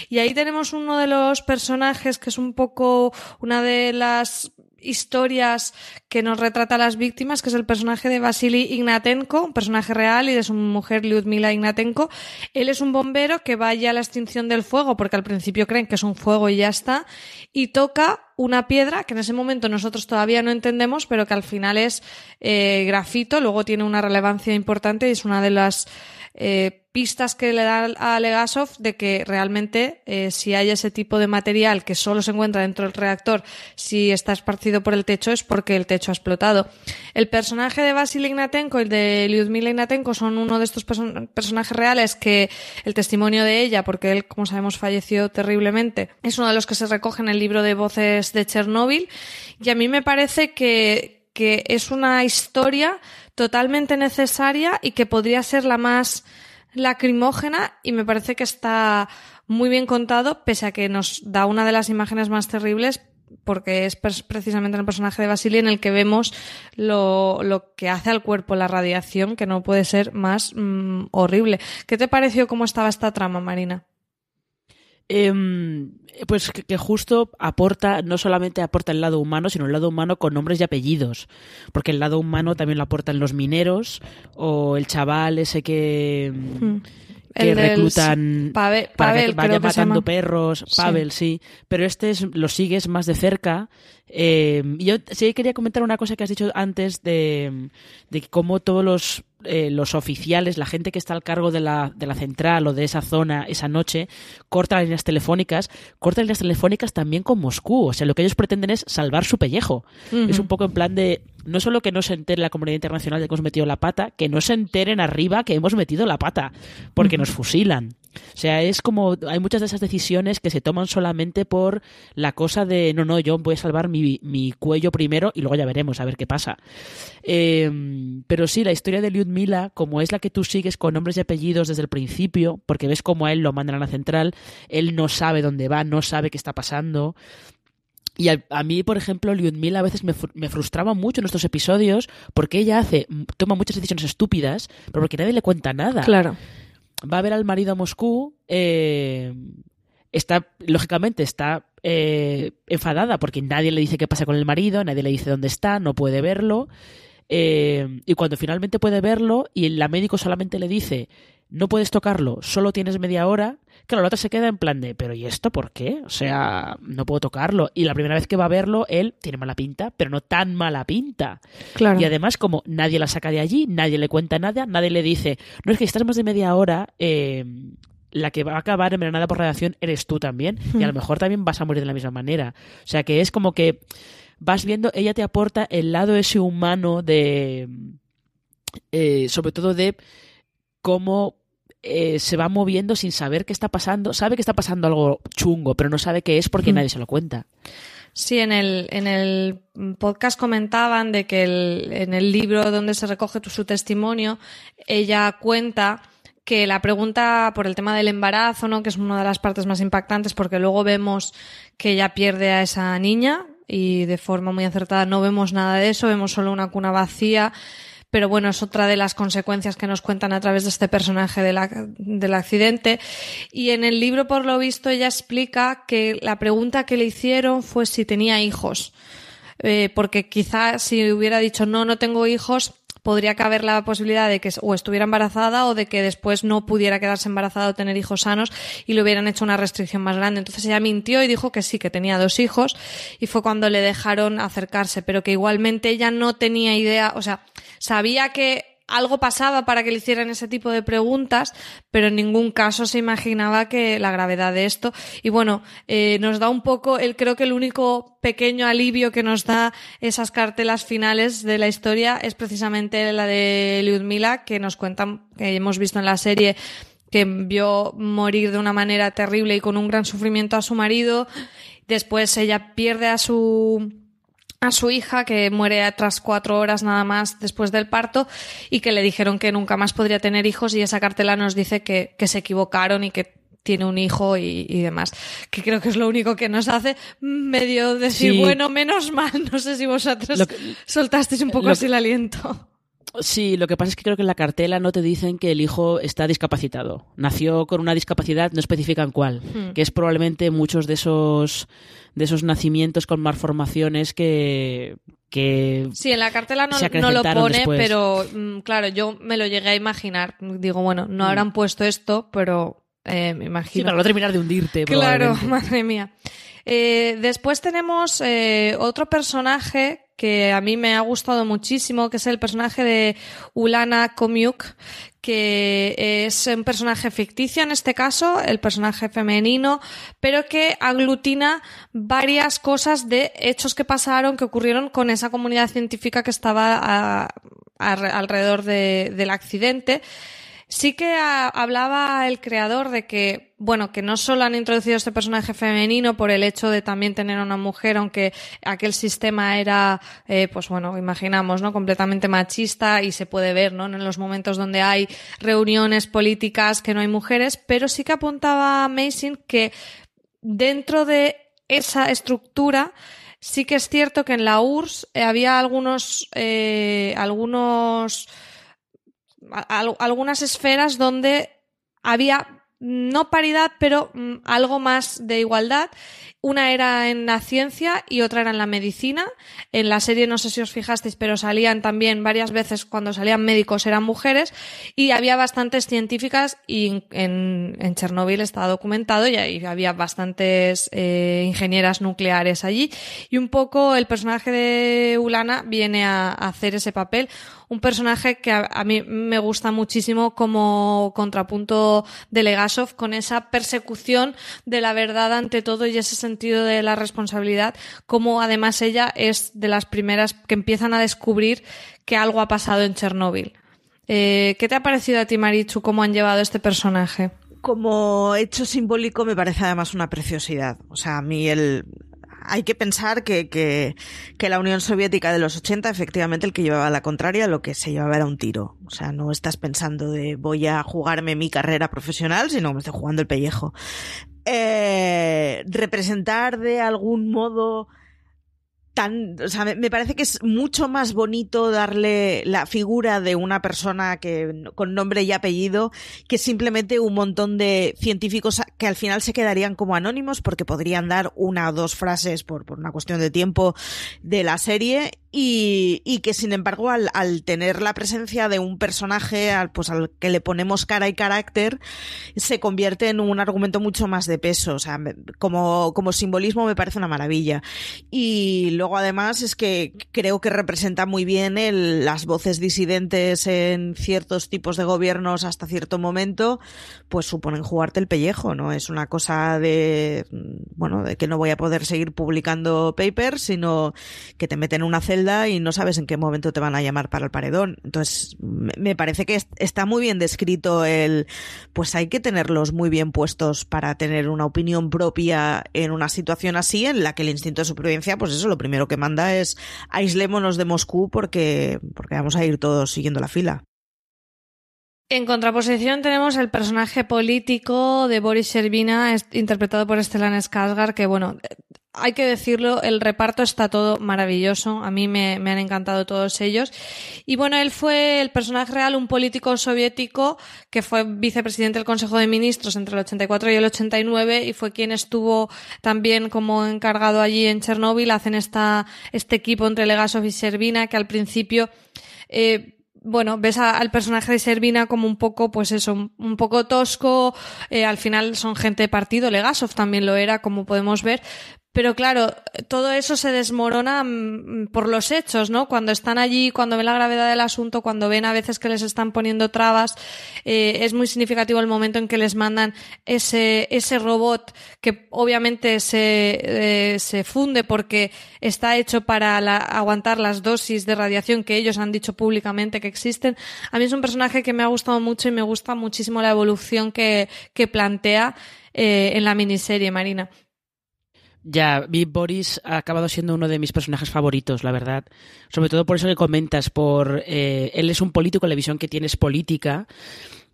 Y ahí tenemos uno de los personajes que es un poco una de las historias que nos retrata a las víctimas, que es el personaje de Vasily Ignatenko, un personaje real, y de su mujer Lyudmila Ignatenko. Él es un bombero que vaya a la extinción del fuego, porque al principio creen que es un fuego y ya está, y toca una piedra que en ese momento nosotros todavía no entendemos, pero que al final es eh, grafito, luego tiene una relevancia importante y es una de las eh, pistas que le da a Legasov de que realmente eh, si hay ese tipo de material que solo se encuentra dentro del reactor, si está esparcido por el techo es porque el techo ha explotado. El personaje de Vasily Ignatenko y el de Lyudmila Ignatenko son uno de estos personajes reales que el testimonio de ella, porque él, como sabemos, falleció terriblemente, es uno de los que se recoge en el libro de voces de Chernóbil y a mí me parece que, que es una historia totalmente necesaria y que podría ser la más lacrimógena y me parece que está muy bien contado, pese a que nos da una de las imágenes más terribles porque es precisamente el personaje de Basili en el que vemos lo, lo, que hace al cuerpo la radiación, que no puede ser más mm, horrible. ¿Qué te pareció cómo estaba esta trama, Marina? Em, pues que, justo aporta, no solamente aporta el lado humano, sino el lado humano con nombres y apellidos. Porque el lado humano también lo aportan los mineros o el chaval ese que... Hmm. que reclutan para que vaya matando perros, Pavel, sí. Pero este es, lo sigues más de cerca. Eh, yo sí quería comentar una cosa que has dicho antes de, de cómo todos los eh, los oficiales, la gente que está al cargo de la, de la central o de esa zona esa noche, corta las líneas telefónicas, corta líneas telefónicas también con Moscú. O sea, lo que ellos pretenden es salvar su pellejo. Es un poco en plan de, no solo que no se entere la comunidad internacional de que hemos metido la pata, que no se enteren arriba que hemos metido la pata, porque nos fusilan. O sea, es como, hay muchas de esas decisiones que se toman solamente por la cosa de, no, no, yo voy a salvar mi, mi cuello primero y luego ya veremos a ver qué pasa. Eh, pero sí, la historia de Lyudmila, como es la que tú sigues con nombres y apellidos desde el principio, porque ves cómo a él lo mandan a la central, él no sabe dónde va, no sabe qué está pasando. Y a, mí, por ejemplo, Lyudmila a veces me, me, frustraba mucho en estos episodios porque ella hace, toma muchas decisiones estúpidas, pero porque nadie le cuenta nada. Claro va a ver al marido a Moscú, eh, está, lógicamente, está eh, enfadada porque nadie le dice qué pasa con el marido, nadie le dice dónde está, no puede verlo. Eh, y cuando finalmente puede verlo y el médico solamente le dice no puedes tocarlo, solo tienes media hora, claro, la otra se queda en plan de, pero ¿y esto por qué? O sea, no puedo tocarlo. Y la primera vez que va a verlo, él tiene mala pinta, pero no tan mala pinta. Claro. Y además, como nadie la saca de allí, nadie le cuenta nada, nadie le dice, no es que estás más de media hora, eh, la que va a acabar envenenada por radiación eres tú también, y a lo mejor también vas a morir de la misma manera. O sea, que es como que vas viendo, ella te aporta el lado ese humano de... Eh, sobre todo de cómo eh, se va moviendo sin saber qué está pasando. Sabe que está pasando algo chungo, pero no sabe qué es porque nadie se lo cuenta. Sí, en el, en el podcast comentaban de que en el libro donde se recoge su testimonio, ella cuenta que la pregunta por el tema del embarazo, ¿no? que es una de las partes más impactantes, porque luego vemos que ella pierde a esa niña y de forma muy acertada no vemos nada de eso, vemos solo una cuna vacía pero bueno, es otra de las consecuencias que nos cuentan a través de este personaje del accidente. Y en el libro, por lo visto, ella explica que la pregunta que le hicieron fue si tenía hijos. Eh, porque quizás si hubiera dicho no, no tengo hijos, podría caber la posibilidad de que o estuviera embarazada o de que después no pudiera quedarse embarazada o tener hijos sanos y le hubieran hecho una restricción más grande. Entonces ella mintió y dijo que sí, que tenía dos hijos y fue cuando le dejaron acercarse, pero que igualmente ella no tenía idea, o sea, sabía que algo pasaba para que le hicieran ese tipo de preguntas, pero en ningún caso se imaginaba que la gravedad de esto. Y bueno, eh, nos da un poco, el, creo que el único pequeño alivio que nos da esas cartelas finales de la historia es precisamente la de Lyudmila, que nos cuentan, que hemos visto en la serie, que vio morir de una manera terrible y con un gran sufrimiento a su marido. Después ella pierde a su a su hija, que muere tras cuatro horas nada más después del parto, y que le dijeron que nunca más podría tener hijos, y esa cartela nos dice que, que se equivocaron y que tiene un hijo y, demás. Que creo que es lo único que nos hace medio decir, bueno, menos mal. No sé si vosotros soltasteis un poco así el aliento. Sí, lo que pasa es que creo que en la cartela no te dicen que el hijo está discapacitado. Nació con una discapacidad, no especifican cuál, hmm. que es probablemente muchos de esos de esos nacimientos con malformaciones que que Sí, en la cartela no, no lo pone, pero mm, claro, yo me lo llegué a imaginar. Digo, bueno, no hmm. habrán puesto esto, pero eh, me imagino. Sí, para no terminar de hundirte. Claro, madre mía. Eh, después tenemos eh, otro personaje que a mí me ha gustado muchísimo, que es el personaje de Ulana Komiuk, que es un personaje ficticio en este caso, el personaje femenino, pero que aglutina varias cosas de hechos que pasaron, que ocurrieron con esa comunidad científica que estaba alrededor del accidente. Sí que hablaba el creador de que, bueno, que no solo han introducido este personaje femenino por el hecho de también tener una mujer, aunque aquel sistema era, eh, pues bueno, imaginamos, ¿no? Completamente machista y se puede ver, ¿no? En los momentos donde hay reuniones políticas que no hay mujeres, pero sí que apuntaba Mason que dentro de esa estructura, sí que es cierto que en la URSS había algunos, eh, algunos, algunas esferas donde había no paridad, pero mm, algo más de igualdad. Una era en la ciencia y otra era en la medicina. En la serie no sé si os fijasteis, pero salían también varias veces cuando salían médicos eran mujeres. Y había bastantes científicas y en, en Chernóbil está documentado y había bastantes eh, ingenieras nucleares allí. Y un poco el personaje de Ulana viene a hacer ese papel. Un personaje que a, mí me gusta muchísimo como contrapunto de Legasov con esa persecución de la verdad ante todo y ese sentido de la responsabilidad, como además ella es de las primeras que empiezan a descubrir que algo ha pasado en Chernóbil. Eh, ¿Qué te ha parecido a ti, Marichu, cómo han llevado este personaje? Como hecho simbólico me parece además una preciosidad. O sea, a mí el, hay que pensar que, que, que, la Unión Soviética de los 80, efectivamente, el que llevaba la contraria, lo que se llevaba era un tiro. O sea, no estás pensando de voy a jugarme mi carrera profesional, sino me estoy jugando el pellejo. Eh, representar de algún modo tan, o sea, me parece que es mucho más bonito darle la figura de una persona que con nombre y apellido que simplemente un montón de científicos que al final se quedarían como anónimos porque podrían dar una o dos frases por, por una cuestión de tiempo de la serie y, que sin embargo al, al, tener la presencia de un personaje al, pues al que le ponemos cara y carácter se convierte en un argumento mucho más de peso. O sea como, como simbolismo me parece una maravilla. Y luego además es que creo que representa muy bien el, las voces disidentes en ciertos tipos de gobiernos hasta cierto momento pues suponen jugarte el pellejo no es una cosa de bueno de que no voy a poder seguir publicando papers sino que te meten en una celda y no sabes en qué momento te van a llamar para el paredón. Entonces, me parece que está muy bien descrito el, pues hay que tenerlos muy bien puestos para tener una opinión propia en una situación así en la que el instinto de supervivencia, pues eso, lo primero que manda es aislémonos de Moscú porque, porque vamos a ir todos siguiendo la fila. En contraposición tenemos el personaje político de Boris Sherbina, interpretado por Stellan Skarsgård, que bueno, hay que decirlo, el reparto está todo maravilloso. A mí me, han encantado todos ellos. Y bueno, él fue el personaje real, un político soviético que fue vicepresidente del Consejo de Ministros entre el 84 y el 89 y fue quien estuvo también como encargado allí en Chernóbil. Hacen esta, este equipo entre Legasov y Servina que al principio, eh, bueno, ves al personaje de Servina como un poco, pues eso, un, poco tosco, eh, al final son gente de partido, Legasov también lo era, como podemos ver, pero claro, todo eso se desmorona mm, por los hechos, ¿no? Cuando están allí, cuando ven la gravedad del asunto, cuando ven a veces que les están poniendo trabas, eh, es muy significativo el momento en que les mandan ese, ese robot que obviamente se, eh, se funde porque está hecho para aguantar las dosis de radiación que ellos han dicho públicamente que existen. A mí es un personaje que me ha gustado mucho y me gusta muchísimo la evolución que, que plantea eh, en la miniserie, Marina. Ya, Big Boris ha acabado siendo uno de mis personajes favoritos, la verdad. Sobre todo por eso que comentas, por eh, él es un político, la visión que tiene es política.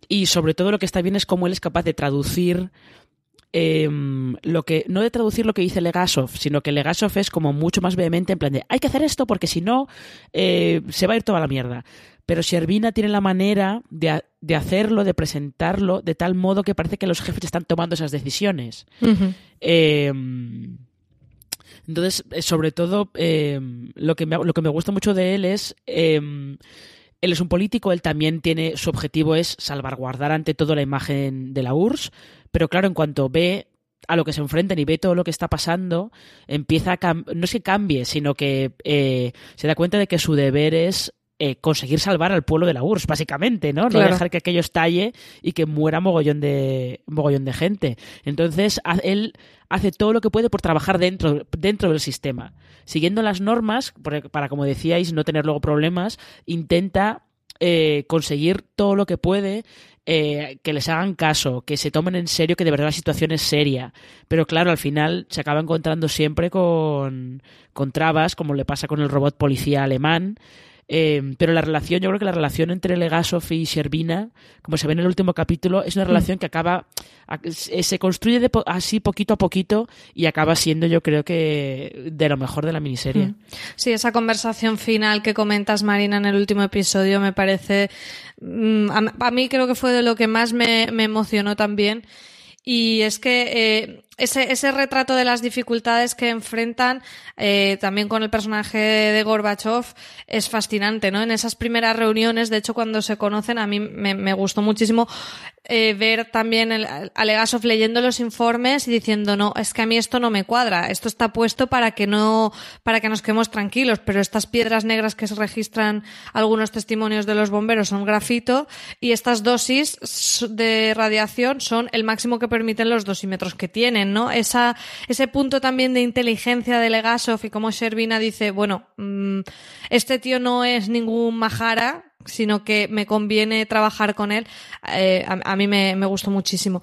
Y sobre todo lo que está bien es cómo él es capaz de traducir em, lo que no de traducir lo que dice Legasov, sino que Legasov es como mucho más vehemente en plan de hay que hacer esto porque si no eh, se va a ir toda la mierda. Pero Servina tiene la manera de, de, hacerlo, de presentarlo, de tal modo que parece que los jefes están tomando esas decisiones. Em, entonces, eh, sobre todo, em, lo, que me, lo que me gusta mucho de él es... Em, él es un político, él también tiene, su objetivo es salvaguardar ante todo la imagen de la URSS, pero claro, en cuanto ve a lo que se enfrentan y ve todo lo que está pasando, empieza a no es que cambie, sino que eh, se da cuenta de que su deber es eh, conseguir salvar al pueblo de la URSS, básicamente, ¿no? No dejar que aquello estalle y que muera mogollón de, mogollón de gente. Entonces, él hace todo lo que puede por trabajar dentro, dentro del sistema. Siguiendo las normas, para, como decíais, no tener luego problemas, intenta eh, conseguir todo lo que puede eh, que les hagan caso, que se tomen en serio que de verdad la situación es seria. Pero claro, al final se acaba encontrando siempre con, con trabas, como le pasa con el robot policía alemán, Em, pero la relación, yo creo que la relación entre Legasov y Servina, como se ve en el último capítulo, es una mm. relación que acaba, se construye así poquito a poquito y acaba siendo, yo creo que, de lo mejor de la miniserie. Mm. Sí, esa conversación final que comentas, Marina, en el último episodio me parece, mm, a, mí creo que fue de lo que más me, me emocionó también. Y es que eh, ese, ese retrato de las dificultades que enfrentan eh, también con el personaje de Gorbachev es fascinante, ¿no? En esas primeras reuniones, de hecho, cuando se conocen, a mí me, me gustó muchísimo eh, ver también el, a Legasov leyendo los informes y diciendo, no, es que a mí esto no me cuadra, esto está puesto para que no, para que nos quedemos tranquilos, pero estas piedras negras que se registran algunos testimonios de los bomberos son grafito y estas dosis de radiación son el máximo que permiten los dosímetros que tienen. ¿no? Esa, ese punto también de inteligencia de Legasov y como Shervina dice, bueno, mm, este tío no es ningún majara, sino que me conviene trabajar con él, eh, a, mí me, me gustó muchísimo.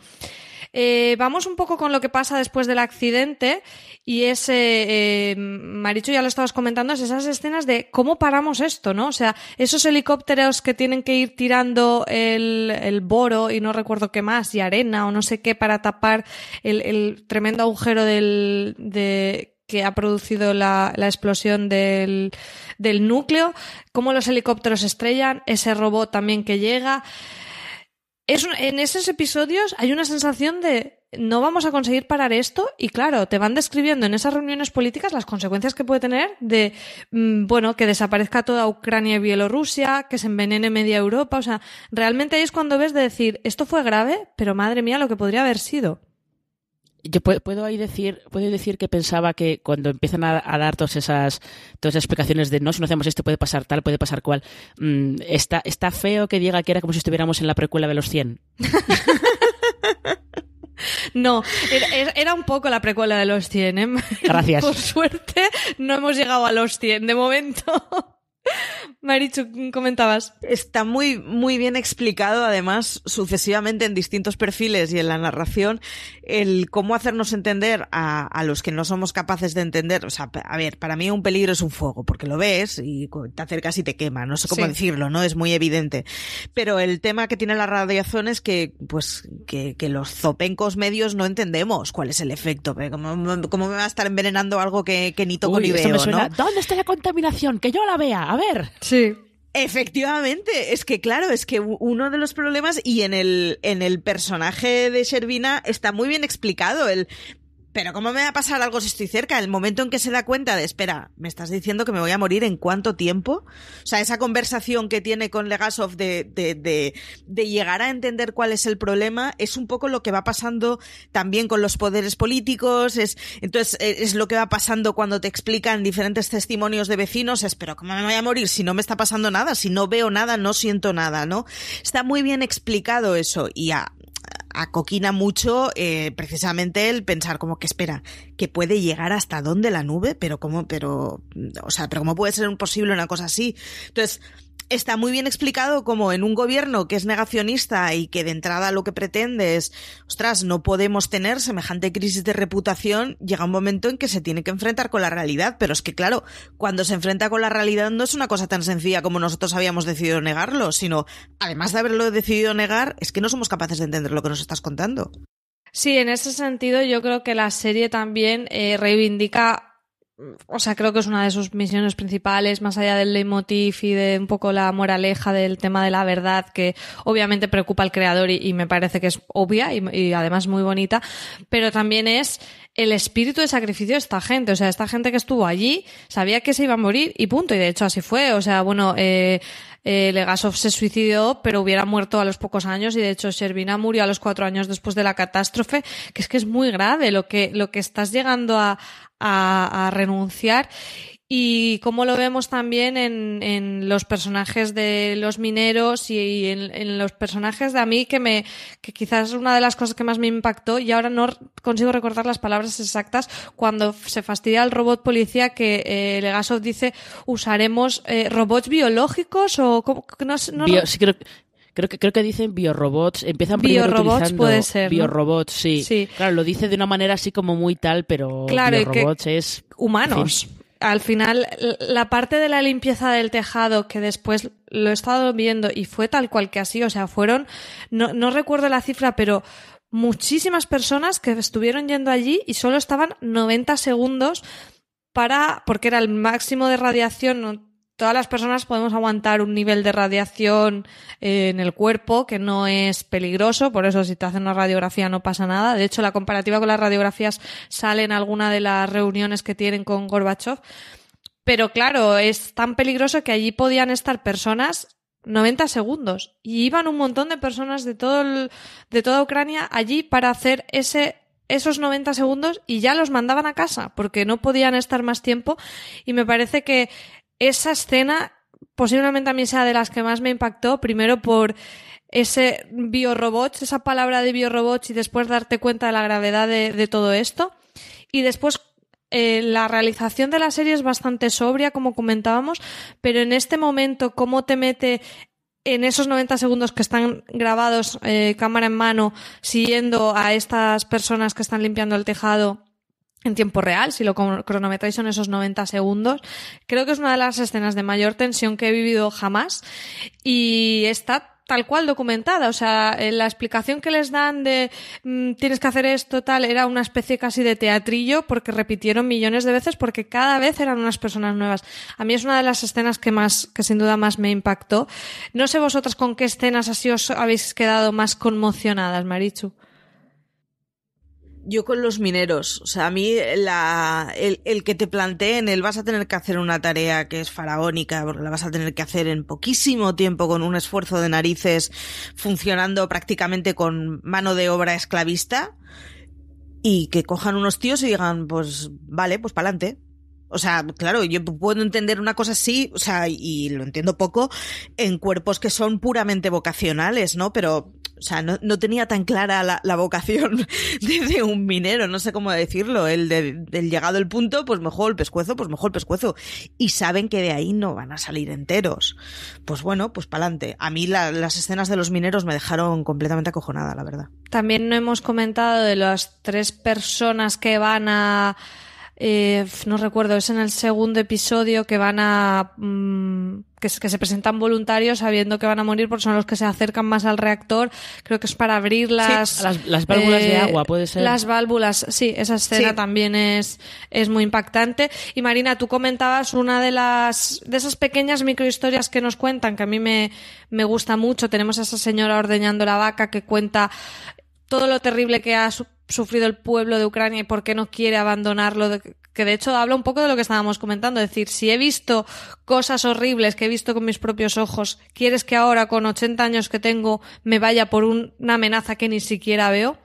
Eh, vamos un poco con lo que pasa después del accidente y es, eh, Maricho ya lo estabas comentando, es esas escenas de cómo paramos esto, ¿no? O sea, esos helicópteros que tienen que ir tirando el, el boro y no recuerdo qué más, y arena o no sé qué para tapar el, el tremendo agujero del, de, que ha producido la, la explosión del, del núcleo, cómo los helicópteros estrellan, ese robot también que llega. Es, en esos episodios hay una sensación de no vamos a conseguir parar esto y claro, te van describiendo en esas reuniones políticas las consecuencias que puede tener de, mm, bueno, que desaparezca toda Ucrania y Bielorrusia, que se envenene media Europa, o sea, realmente ahí es cuando ves de decir, esto fue grave, pero madre mía lo que podría haber sido yo puedo, ahí decir, puedo decir que pensaba que cuando empiezan a, dar todas esas, todas esas explicaciones de no, si no hacemos esto puede pasar tal, puede pasar cual, mm, está, está feo que diga que era como si estuviéramos en la precuela de los 100. No, era, un poco la precuela de los 100, ¿eh? Gracias. Por suerte no hemos llegado a los 100 de momento. Marichu, comentabas. Está muy, muy bien explicado, además, sucesivamente en distintos perfiles y en la narración, el cómo hacernos entender a, a, los que no somos capaces de entender. O sea, a ver, para mí un peligro es un fuego, porque lo ves y te acercas y te quema. No sé cómo decirlo, ¿no? Es muy evidente. Pero el tema que tiene la radiación es que, pues, que, que los zopencos medios no entendemos cuál es el efecto. ¿Cómo, cómo me va a estar envenenando algo que, que ni toco ni veo, ¿no? ¿Dónde está la contaminación? Que yo la vea. A ver. Sí. Efectivamente, es que claro, es que uno de los problemas y en el, en el personaje de Shervina está muy bien explicado el pero ¿cómo me va a pasar algo si estoy cerca? El momento en que se da cuenta de, espera, me estás diciendo que me voy a morir en cuánto tiempo? O sea, esa conversación que tiene con Legasov de, de, de, de llegar a entender cuál es el problema es un poco lo que va pasando también con los poderes políticos, es, entonces eh, es lo que va pasando cuando te explican diferentes testimonios de vecinos, es, pero ¿cómo me voy a morir si no me está pasando nada? Si no veo nada, no siento nada, ¿no? Está muy bien explicado eso y a, acoquina mucho eh, precisamente el pensar como que espera, que puede llegar hasta dónde la nube, pero cómo, pero, o sea, pero cómo puede ser posible una cosa así. Entonces, está muy bien explicado como en un gobierno que es negacionista y que de entrada lo que pretende es, ostras, no podemos tener semejante crisis de reputación, llega un momento en que se tiene que enfrentar con la realidad, pero es que claro, cuando se enfrenta con la realidad no es una cosa tan sencilla como nosotros habíamos decidido negarlo, sino además de haberlo decidido negar, es que no somos capaces de entender lo que nos estás contando. Sí, en ese sentido yo creo que la serie también eh, reivindica o sea, creo que es una de sus misiones principales, más allá del leitmotiv y de un poco la moraleja del tema de la verdad, que obviamente preocupa al creador y, me parece que es obvia y, y, además muy bonita, pero también es el espíritu de sacrificio de esta gente. O sea, esta gente que estuvo allí sabía que se iba a morir y punto. Y de hecho así fue. O sea, bueno, eh, eh, Legasov se suicidó, pero hubiera muerto a los pocos años y de hecho Shervina murió a los cuatro años después de la catástrofe, que es que es muy grave lo que, lo que estás llegando a, a, a renunciar. Y como lo vemos también en, en, los personajes de los mineros y en, en, los personajes de a mí que me que quizás una de las cosas que más me impactó y ahora no consigo recordar las palabras exactas cuando se fastidia al robot policía que eh, Legasov dice usaremos eh, robots biológicos o no, no creo que creo que dicen biorobots empiezan biorobots utilizando puede ser biorobots ¿no? sí. sí claro lo dice de una manera así como muy tal pero claro, biorobots que es humanos en fin al final, la parte de la limpieza del tejado, que después lo he estado viendo y fue tal cual que así, o sea, fueron, no, no recuerdo la cifra, pero muchísimas personas que estuvieron yendo allí y solo estaban 90 segundos para, porque era el máximo de radiación, todas las personas podemos aguantar un nivel de radiación eh, en el cuerpo que no es peligroso, por eso si te hacen una radiografía no pasa nada. De hecho, la comparativa con las radiografías sale en alguna de las reuniones que tienen con Gorbachev. Pero claro, es tan peligroso que allí podían estar personas 90 segundos y iban un montón de personas de todo el, de toda Ucrania allí para hacer ese esos 90 segundos y ya los mandaban a casa porque no podían estar más tiempo y me parece que esa escena posiblemente a mí sea de las que más me impactó, primero por ese biorobots, esa palabra de biorobots y después darte cuenta de la gravedad de, todo esto. Y después eh, la realización de la serie es bastante sobria, como comentábamos, pero en este momento, cómo te mete en esos 90 segundos que están grabados eh, cámara en mano, siguiendo a estas personas que están limpiando el tejado en tiempo real, si lo cronometráis son esos 90 segundos. Creo que es una de las escenas de mayor tensión que he vivido jamás y está tal cual documentada. O sea, la explicación que les dan de mmm, tienes que hacer esto, tal, era una especie casi de teatrillo porque repitieron millones de veces porque cada vez eran unas personas nuevas. A mí es una de las escenas que más, que sin duda más me impactó. No sé vosotras con qué escenas así os habéis quedado más conmocionadas, Marichu. Yo con los mineros, o sea, a mí la, el, el, que te planteen el vas a tener que hacer una tarea que es faraónica, porque la vas a tener que hacer en poquísimo tiempo con un esfuerzo de narices funcionando prácticamente con mano de obra esclavista y que cojan unos tíos y digan, pues vale, pues para adelante. O sea, claro, yo puedo entender una cosa así, o sea, y lo entiendo poco, en cuerpos que son puramente vocacionales, ¿no? Pero o sea, no, no tenía tan clara la, vocación de, un minero, no sé cómo decirlo, el de, del llegado el punto, pues mejor el pescuezo, pues mejor el pescuezo. Y saben que de ahí no van a salir enteros. Pues bueno, pues para adelante. A mí la, las escenas de los mineros me dejaron completamente acojonada, la verdad. También no hemos comentado de las tres personas que van a eh, no recuerdo, es en el segundo episodio que van a mmm, que, que, se presentan voluntarios sabiendo que van a morir porque son los que se acercan más al reactor. Creo que es para abrir las sí, las, las, válvulas eh, de agua, puede ser. Las válvulas, sí, esa escena sí. también es, es muy impactante. Y Marina, tú comentabas una de las de esas pequeñas microhistorias que nos cuentan que a mí me, me gusta mucho. Tenemos a esa señora ordeñando la vaca que cuenta todo lo terrible que ha sufrido el pueblo de Ucrania y por qué no quiere abandonarlo, que de hecho habla un poco de lo que estábamos comentando, es decir, si he visto cosas horribles que he visto con mis propios ojos, ¿quieres que ahora con 80 años que tengo me vaya por una amenaza que ni siquiera veo?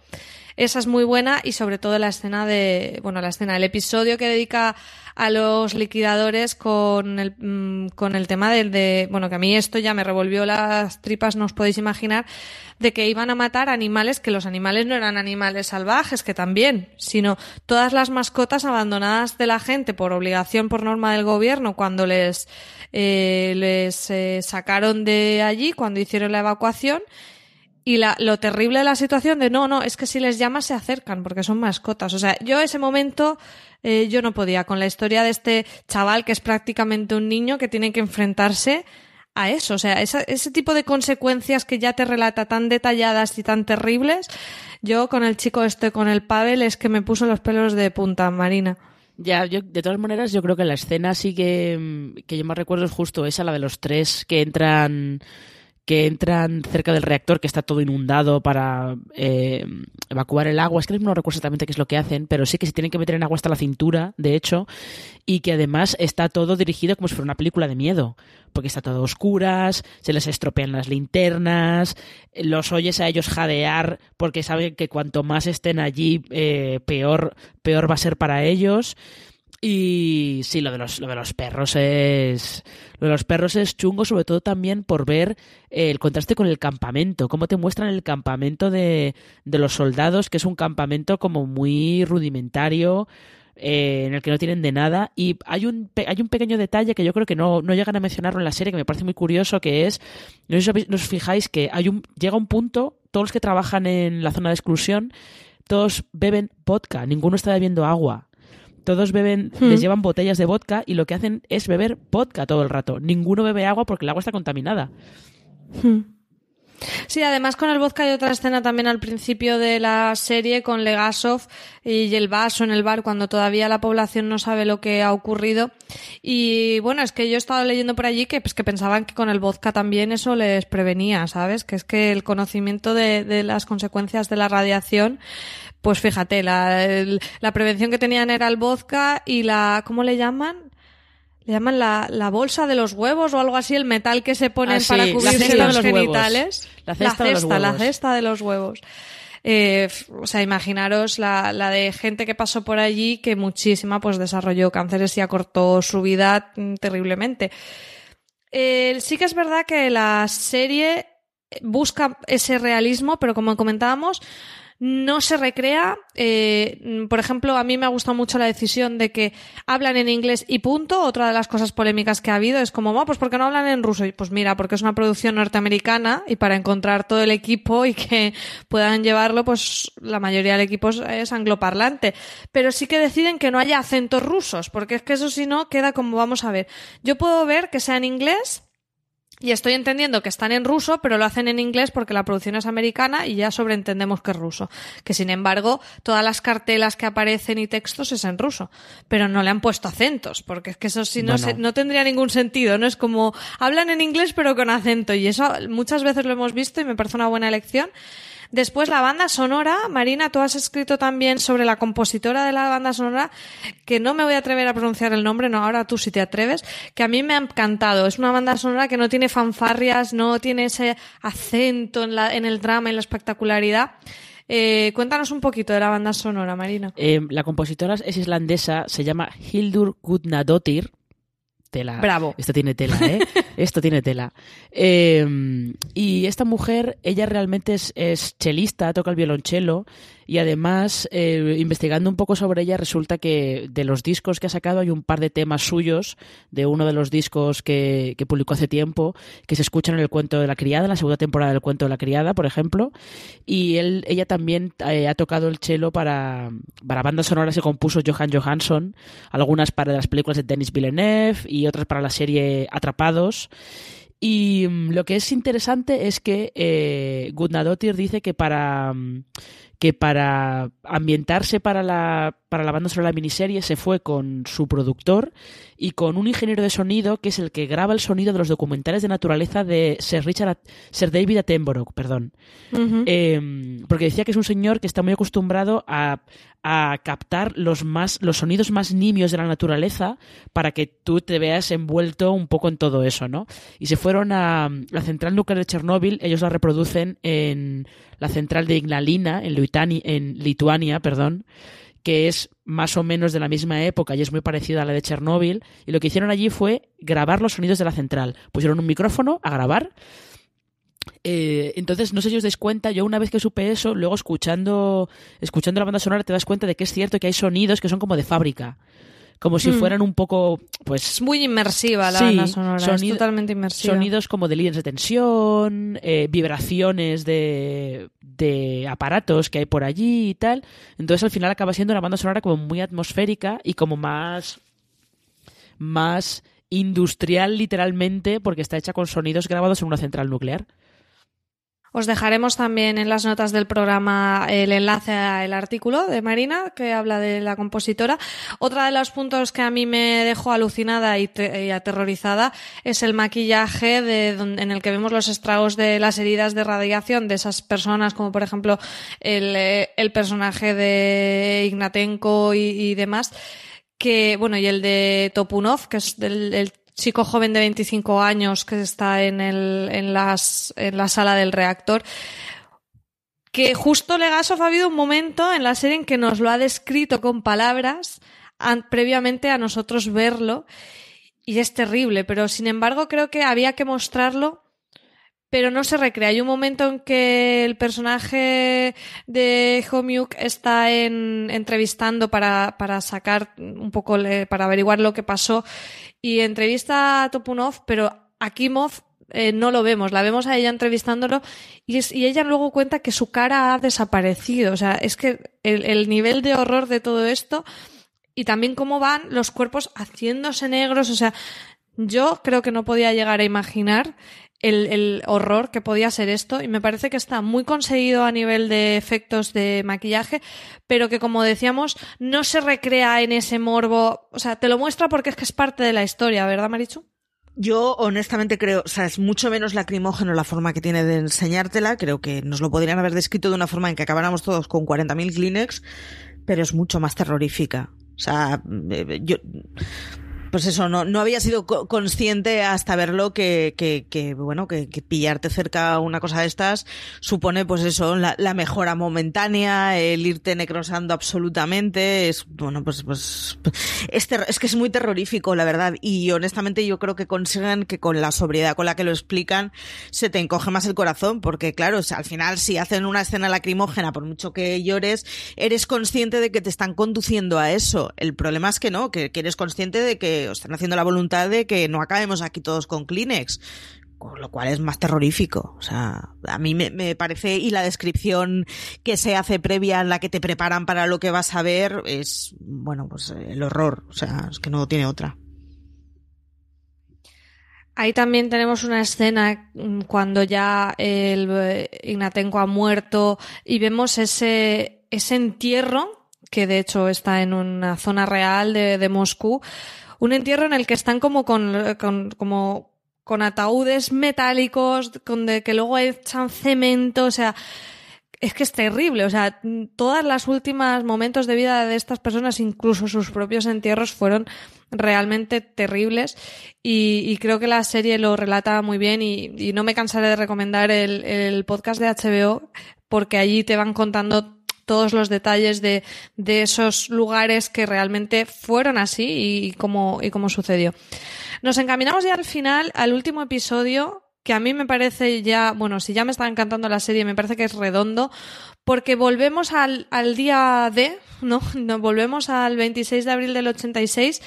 Esa es muy buena y sobre todo la escena de, bueno, la escena, el episodio que dedica a los liquidadores con el, mm, con el tema del de, bueno, que a mí esto ya me revolvió las tripas, no os podéis imaginar, de que iban a matar animales, que los animales no eran animales salvajes, que también, sino todas las mascotas abandonadas de la gente por obligación, por norma del gobierno, cuando les, eh, les eh, sacaron de allí, cuando hicieron la evacuación, y la, lo terrible de la situación de no, no, es que si les llamas se acercan porque son mascotas. O sea, yo ese momento eh, yo no podía con la historia de este chaval que es prácticamente un niño que tiene que enfrentarse a eso. O sea, ese tipo de consecuencias que ya te relata tan detalladas y tan terribles, yo con el chico este, con el Pavel, es que me puso los pelos de punta, Marina. Ya, yo, de todas maneras, yo creo que la escena sí que, que yo más recuerdo es justo esa, la de los tres que entran que entran cerca del reactor que está todo inundado para eh, evacuar el agua. Es que no recuerdo exactamente qué es lo que hacen, pero sí que se tienen que meter en agua hasta la cintura, de hecho, y que además está todo dirigido como si fuera una película de miedo, porque está todo a oscuras, se les estropean las linternas, los oyes a ellos jadear porque saben que cuanto más estén allí, eh, peor, peor va a ser para ellos. Y sí, lo de los, lo de los perros es. Lo de los perros es chungo, sobre todo también por ver el contraste con el campamento. Cómo te muestran el campamento de, de los soldados, que es un campamento como muy rudimentario. Eh, en el que no tienen de nada. Y hay un, hay un pequeño detalle que yo creo que no, no llegan a mencionarlo en la serie, que me parece muy curioso, que es, no sé si os fijáis que hay un, llega un punto, todos los que trabajan en la zona de exclusión, todos beben vodka, ninguno está bebiendo agua. Todos beben, les hmm. llevan botellas de vodka y lo que hacen es beber vodka todo el rato. Ninguno bebe agua porque el agua está contaminada. Hmm. Sí, además con el vodka hay otra escena también al principio de la serie con Legasov y el vaso en el bar cuando todavía la población no sabe lo que ha ocurrido. Y bueno, es que yo he estado leyendo por allí que, pues, que pensaban que con el vodka también eso les prevenía, ¿sabes? Que es que el conocimiento de, de las consecuencias de la radiación pues fíjate, la, la prevención que tenían era el vodka y la, ¿cómo le llaman? Le llaman la, la bolsa de los huevos o algo así, el metal que se ponen ah, para cubrirse los, genitales. La cesta, de los huevos. la cesta de los huevos. Eh, o sea, imaginaros la, la, de gente que pasó por allí que muchísima pues desarrolló cánceres y acortó su vida mm, terriblemente. Eh, sí que es verdad que la serie busca ese realismo, pero como comentábamos, no se recrea. Eh, por ejemplo, a mí me ha gustado mucho la decisión de que hablan en inglés y punto. Otra de las cosas polémicas que ha habido es como, pues ¿por qué no hablan en ruso? Y pues mira, porque es una producción norteamericana y para encontrar todo el equipo y que puedan llevarlo, pues la mayoría del equipo es angloparlante. Pero sí que deciden que no haya acentos rusos, porque es que eso si no queda como vamos a ver. Yo puedo ver que sea en inglés y estoy entendiendo que están en ruso, pero lo hacen en inglés porque la producción es americana y ya sobreentendemos que es ruso. Que sin embargo, todas las cartelas que aparecen y textos es en ruso. Pero no le han puesto acentos, porque es que eso sí no, no tendría ningún sentido. No es como hablan en inglés pero con acento. Y eso muchas veces lo hemos visto y me parece una buena elección. Después la banda sonora, Marina, tú has escrito también sobre la compositora de la banda sonora, que no me voy a atrever a pronunciar el nombre, no, ahora tú si te atreves, que a mí me ha encantado. Es una banda sonora que no tiene fanfarrias, no tiene ese acento en, la, en el drama, en la espectacularidad. Eh, cuéntanos un poquito de la banda sonora, Marina. Eh, la compositora es islandesa, se llama Hildur Gudnadottir tela. Bravo. Esto tiene tela, ¿eh? Esto tiene tela. Em, y esta mujer, ella realmente es, es, chelista, toca el violonchelo y además, eh, investigando un poco sobre ella, resulta que de los discos que ha sacado hay un par de temas suyos de uno de los discos que, que publicó hace tiempo que se escuchan en el cuento de la criada, en la segunda temporada del cuento de la criada, por ejemplo. Y él, ella también eh, ha tocado el cello para, para bandas sonoras que compuso Johan Johansson, algunas para las películas de Denis Villeneuve y otras para la serie Atrapados. Y mm, lo que es interesante es que eh, dice que para, mm, que para ambientarse para la, para la banda sonora de la miniserie se fue con su productor y con un ingeniero de sonido que es el que graba el sonido de los documentales de naturaleza de Sir, Richard, Sir David Attenborough, perdón. Em, porque decía que es un señor que está muy acostumbrado a, a captar los, más, los sonidos más nimios de la naturaleza para que tú te veas envuelto un poco en todo eso, ¿no? Y se fueron a la central nuclear de Chernóbil, ellos la reproducen en la central de Ignalina, en, en Lituania, perdón, que es más o menos de la misma época y es muy parecida a la de Chernóbil. Y lo que hicieron allí fue grabar los sonidos de la central. Pusieron un micrófono a grabar. Eh, entonces, no sé si os dais cuenta, yo una vez que supe eso, luego escuchando, escuchando la banda sonora te das cuenta de que es cierto que hay sonidos que son como de fábrica como si hmm. fueran un poco, pues... Es muy inmersiva la banda sonora, es totalmente inmersiva. Sonidos como de líneas de tensión, eh, vibraciones de, de aparatos que hay por allí y tal. Entonces al final acaba siendo una banda sonora como muy atmosférica y como más... más industrial literalmente porque está hecha con sonidos grabados en una central nuclear. Os dejaremos también en las notas del programa el enlace al artículo de Marina que habla de la compositora. Otra de los puntos que a mí me dejó alucinada y, aterrorizada es el maquillaje de, en el que vemos los estragos de las heridas de radiación de esas personas, como por ejemplo el, eh, personaje de Ignatenko y, demás que, bueno, y el de Topunov, que es el chico joven de 25 años que está en, el, en, las, en la sala del reactor. Que justo Legasov ha habido un momento en la serie en que nos lo ha descrito con palabras previamente a nosotros verlo y es terrible, pero sin embargo creo que había que mostrarlo pero no se recrea. Hay un momento en que el personaje de Homiuk está en, entrevistando para, para sacar un poco, para averiguar lo que pasó y entrevista a Topunov, pero Akimov eh, no lo vemos, la vemos a ella entrevistándolo y, y, ella luego cuenta que su cara ha desaparecido. O sea, es que el, el nivel de horror de todo esto y también cómo van los cuerpos haciéndose negros, o sea, yo creo que no podía llegar a imaginar el, horror que podía ser esto y me parece que está muy conseguido a nivel de efectos de maquillaje, pero que como decíamos no se recrea en ese morbo, o sea, te lo muestra porque es que es parte de la historia, ¿verdad Marichu? Yo honestamente creo, o sea, es mucho menos lacrimógeno la forma que tiene de enseñártela, creo que nos lo podrían haber descrito de una forma en que acabáramos todos con 40.000 Kleenex, pero es mucho más terrorífica. O sea, eh, yo pues eso, no, no había sido consciente hasta verlo que, que, que bueno, que, pillarte cerca una cosa de estas supone, pues eso, la, la, mejora momentánea, el irte necrosando absolutamente, es, bueno, pues, pues, es, es que es muy terrorífico, la verdad, y honestamente yo creo que consiguen que con la sobriedad con la que lo explican, se te encoge más el corazón, porque claro, al final si hacen una escena lacrimógena, por mucho que llores, eres consciente de que te están conduciendo a eso. El problema es que no, que eres consciente de que están haciendo la voluntad de que no acabemos aquí todos con Kleenex con lo cual es más terrorífico. O sea, a mí me, parece, y la descripción que se hace previa en la que te preparan para lo que vas a ver es, bueno, pues el horror. O sea, es que no tiene otra. Ahí también tenemos una escena mm, cuando ya el eh, Ignatenko ha muerto y vemos ese, ese entierro, que de hecho está en una zona real de Moscú, un entierro en el que están como con, con como con ataúdes metálicos, con de que luego echan cemento, o sea, es que es terrible, o sea, todas las últimas momentos de vida de estas personas, incluso sus propios entierros, fueron realmente terribles y, creo que la serie lo relata muy bien y, y no me cansaré de recomendar el, el podcast de HBO porque allí te van contando todos los detalles de, de esos lugares que realmente fueron así y, cómo, y cómo sucedió. Nos encaminamos ya al final, al último episodio, que a mí me parece ya, bueno, si ya me está encantando la serie, me parece que es redondo, porque volvemos al, al día D, ¿no? Nos volvemos al 26 de abril del 86,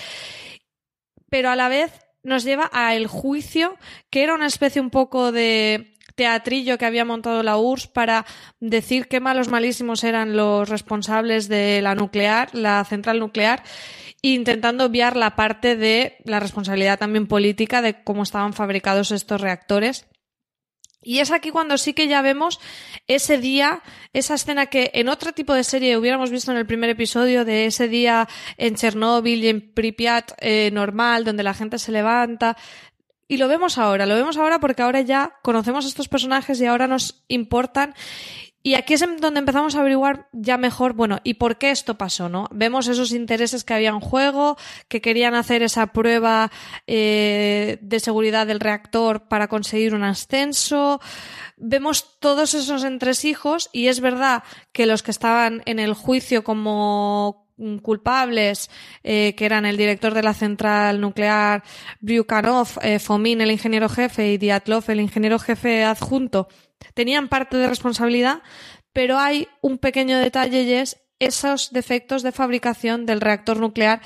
pero a la vez nos lleva a el juicio, que era una especie un poco de teatrillo que había montado la URSS para decir qué malos malísimos eran los responsables de la nuclear, la central nuclear, intentando obviar la parte de la responsabilidad también política de cómo estaban fabricados estos reactores. Y es aquí cuando sí que ya vemos ese día, esa escena que en otro tipo de serie hubiéramos visto en el primer episodio de ese día en Chernóbil y en Pripyat eh, normal, donde la gente se levanta. Y lo vemos ahora, lo vemos ahora porque ahora ya conocemos a estos personajes y ahora nos importan y aquí es donde empezamos a averiguar ya mejor, bueno, ¿y por qué esto pasó, no? Vemos esos intereses que había en juego, que querían hacer esa prueba eh, de seguridad del reactor para conseguir un ascenso. Vemos todos esos entresijos y es verdad que los que estaban en el juicio como culpables, eh, que eran el director de la central nuclear, Bryukhanov, eh, Fomin, el ingeniero jefe, y Diatlov, el ingeniero jefe adjunto, tenían parte de responsabilidad, pero hay un pequeño detalle y es esos defectos de fabricación del reactor nuclear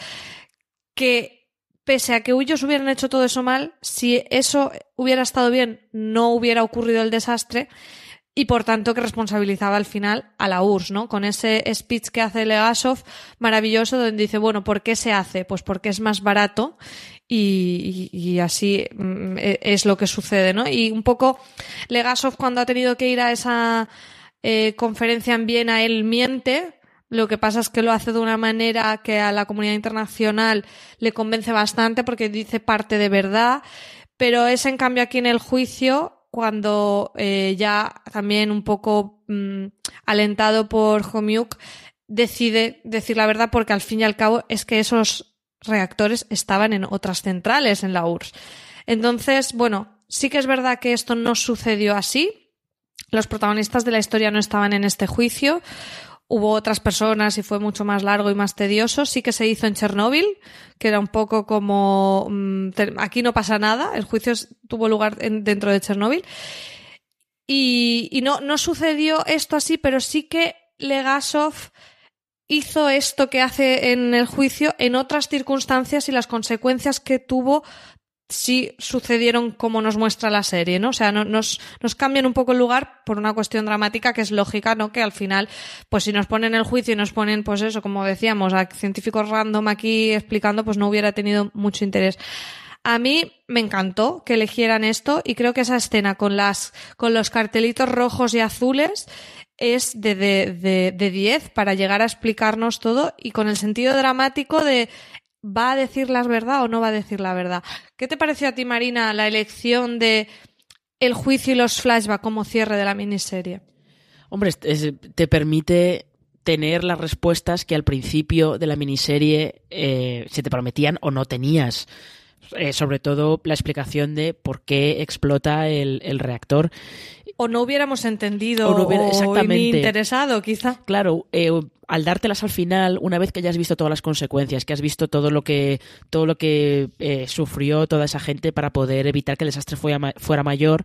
que pese a que ellos hubieran hecho todo eso mal, si eso hubiera estado bien, no hubiera ocurrido el desastre y por tanto que responsabilizaba al final a la URSS, ¿no? Con ese speech que hace Legasov maravilloso donde dice, bueno, ¿por qué se hace? Pues porque es más barato y, así mm, e, es lo que sucede, ¿no? Y un poco Legasov cuando ha tenido que ir a esa eh, conferencia en Viena, él miente, lo que pasa es que lo hace de una manera que a la comunidad internacional le convence bastante porque dice parte de verdad, pero es en cambio aquí en el juicio cuando eh, ya también un poco mm, alentado por Homiuk decide decir la verdad porque al fin y al cabo es que esos reactores estaban en otras centrales en la URSS. Entonces, bueno, sí que es verdad que esto no sucedió así. Los protagonistas de la historia no estaban en este juicio. Hubo otras personas y fue mucho más largo y más tedioso. Sí que se hizo en Chernóbil, que era un poco como mm, aquí no pasa nada. El juicio tuvo lugar dentro de Chernóbil. Y, y no, no sucedió esto así, pero sí que Legasov hizo esto que hace en el juicio en otras circunstancias y las consecuencias que tuvo si sucedieron como nos muestra la serie, ¿no? O sea, nos, nos cambian un poco el lugar por una cuestión dramática que es lógica, ¿no? Que al final, pues si nos ponen el juicio y nos ponen, pues eso, como decíamos, a científicos random aquí explicando, pues no hubiera tenido mucho interés. A mí me encantó que eligieran esto y creo que esa escena con las, con los cartelitos rojos y azules es de 10 de, de, para llegar a explicarnos todo y con el sentido dramático de ¿va a decir la verdad o no va a decir la verdad? ¿Qué te pareció a ti, Marina, la elección de el juicio y los flashbacks como cierre de la miniserie? Hombre, te permite tener las respuestas que al principio de la miniserie eh, se te prometían o no tenías. Eh, sobre todo la explicación de por qué explota el reactor o no hubiéramos entendido o, no hubiera, exactamente. interesado, quizá. Claro, eh, al dártelas al final, una vez que ya has visto todas las consecuencias, que has visto todo lo que todo lo que eh, sufrió toda esa gente para poder evitar que el desastre fuera, fuera mayor,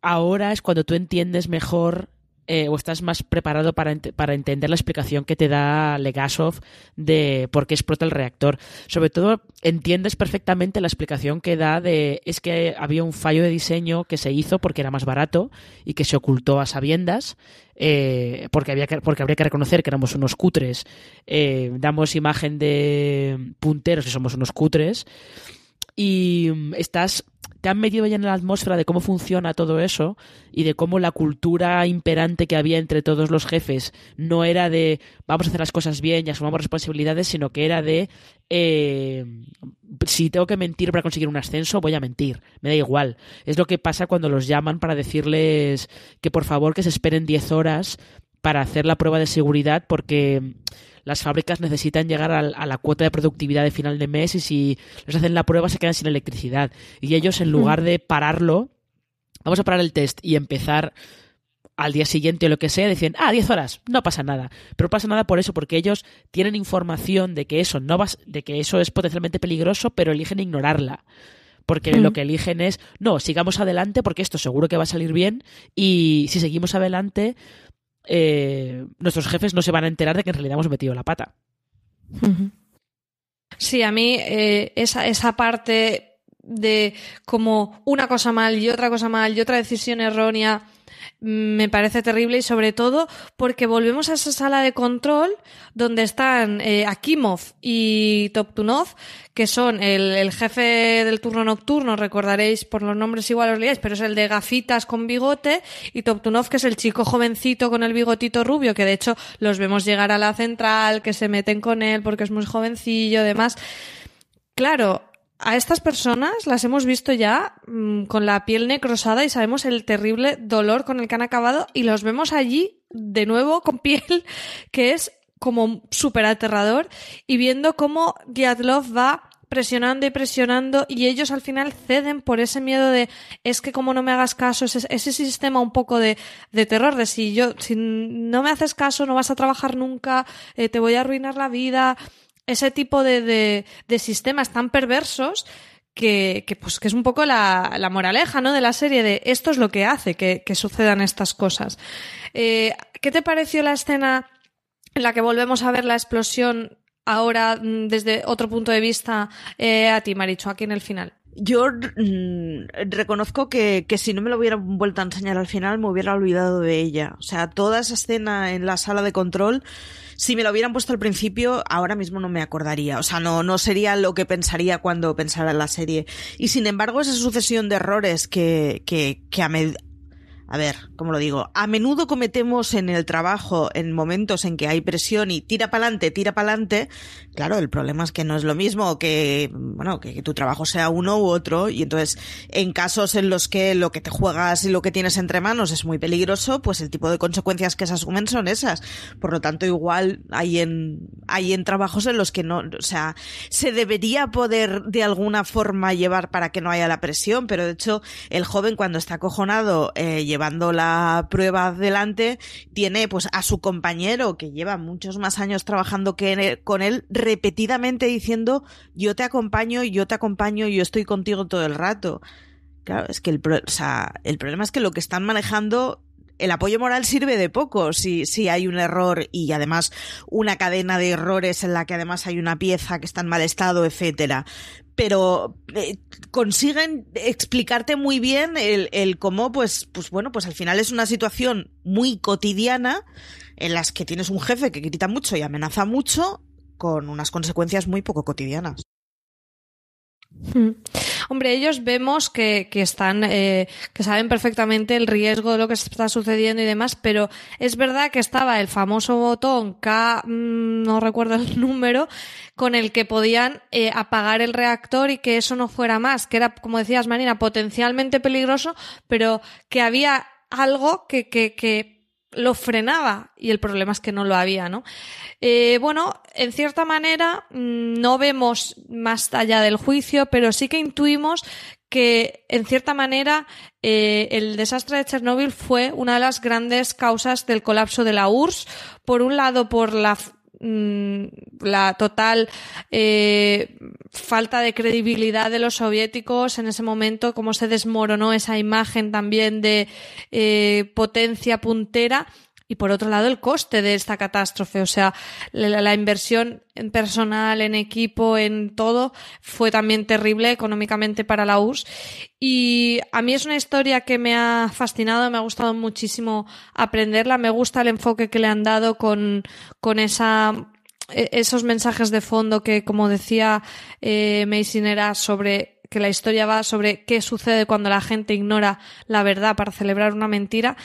ahora es cuando tú entiendes mejor eh, o estás más preparado para, para, entender la explicación que te da Legasov de por qué explota el reactor. Sobre todo, entiendes perfectamente la explicación que da de es que había un fallo de diseño que se hizo porque era más barato y que se ocultó a sabiendas. Eh, porque, había que, porque habría que reconocer que éramos unos cutres. Eh, damos imagen de punteros y somos unos cutres. Y mm, estás te han metido ya en la atmósfera de cómo funciona todo eso y de cómo la cultura imperante que había entre todos los jefes no era de vamos a hacer las cosas bien y asumamos responsabilidades, sino que era de eh, si tengo que mentir para conseguir un ascenso, voy a mentir, me da igual. Es lo que pasa cuando los llaman para decirles que por favor que se esperen 10 horas para hacer la prueba de seguridad porque las fábricas necesitan llegar a, la cuota de productividad de final de mes y si les hacen la prueba se quedan sin electricidad. Y ellos, en lugar de pararlo, vamos a parar el test y empezar al día siguiente o lo que sea, decían, ah, 10 horas, no pasa nada. Pero pasa nada por eso, porque ellos tienen información de que eso no va, de que eso es potencialmente peligroso, pero eligen ignorarla. Porque lo mm. que eligen es, no, sigamos adelante porque esto seguro que va a salir bien y si seguimos adelante eh, nuestros jefes no se van a enterar de que en realidad hemos metido la pata. Sí, a mí eh, esa, esa parte de como una cosa mal y otra cosa mal y otra decisión errónea me parece terrible y sobre todo porque volvemos a esa sala de control donde están eh, Akimov y Toptunov, que son el, jefe del turno nocturno, recordaréis por los nombres igual os liáis, pero es el de gafitas con bigote, y Toptunov, que es el chico jovencito con el bigotito rubio, que de hecho los vemos llegar a la central, que se meten con él porque es muy jovencillo, demás. Claro, a estas personas las hemos visto ya mm, con la piel necrosada y sabemos el terrible dolor con el que han acabado y los vemos allí de nuevo con piel que es como súper aterrador y viendo cómo Diatlov va presionando y presionando y ellos al final ceden por ese miedo de es que como no me hagas caso, ese, ese sistema un poco de, de, terror, de si yo, si no me haces caso, no vas a trabajar nunca, eh, te voy a arruinar la vida, ese tipo de, de, sistemas tan perversos que, que, pues, que es un poco la, la, moraleja ¿no? de la serie de esto es lo que hace que, que sucedan estas cosas. Eh, ¿Qué te pareció la escena en la que volvemos a ver la explosión ahora mm, desde otro punto de vista eh, a ti, Maricho, aquí en el final? Yo mm, reconozco que, que, si no me lo hubiera vuelto a enseñar al final, me hubiera olvidado de ella. O sea, toda esa escena en la sala de control si me lo hubieran puesto al principio, ahora mismo no me acordaría. O sea, no, no sería lo que pensaría cuando pensara en la serie. Y sin embargo, esa sucesión de errores que, que, que a, a ver, ¿cómo lo digo? A menudo cometemos en el trabajo, en momentos en que hay presión y tira para adelante, tira para adelante. Claro, el problema es que no es lo mismo que, bueno, que, tu trabajo sea uno u otro. Y entonces, en casos en los que lo que te juegas y lo que tienes entre manos es muy peligroso, pues el tipo de consecuencias que se asumen son esas. Por lo tanto, igual hay en, hay en trabajos en los que no, o sea, se debería poder de alguna forma llevar para que no haya la presión, pero de hecho, el joven cuando está acojonado, eh, la prueba adelante, tiene pues a su compañero que lleva muchos más años trabajando que con él repetidamente diciendo yo te acompaño, yo te acompaño, yo estoy contigo todo el rato. Claro, es que el, o sea, el problema es que lo que están manejando el apoyo moral sirve de poco si, si hay un error y además una cadena de errores en la que además hay una pieza que está en mal estado, etcétera pero eh, consiguen explicarte muy bien el, el, cómo, pues, pues bueno, pues al final es una situación muy cotidiana en las que tienes un jefe que grita mucho y amenaza mucho con unas consecuencias muy poco cotidianas. Hmm. Hombre, ellos vemos que, que están, eh, que saben perfectamente el riesgo de lo que está sucediendo y demás, pero es verdad que estaba el famoso botón K, mm, no recuerdo el número, con el que podían eh, apagar el reactor y que eso no fuera más, que era, como decías Marina, potencialmente peligroso, pero que había algo que, que, que lo frenaba y el problema es que no lo había, ¿no? Eh, bueno, en cierta manera mm, no vemos más allá del juicio, pero sí que intuimos que en cierta manera eh, el desastre de Chernóbil fue una de las grandes causas del colapso de la URSS, por un lado por la la total eh, falta de credibilidad de los soviéticos en ese momento, cómo se desmoronó esa imagen también de eh, potencia puntera y por otro lado el coste de esta catástrofe, o sea, la, inversión en personal, en equipo, en todo, fue también terrible económicamente para la URSS. Y a mí es una historia que me ha fascinado, me ha gustado muchísimo aprenderla, me gusta el enfoque que le han dado con, con esa e, esos mensajes de fondo que, como decía eh, Mason, sobre que la historia va sobre qué sucede cuando la gente ignora la verdad para celebrar una mentira.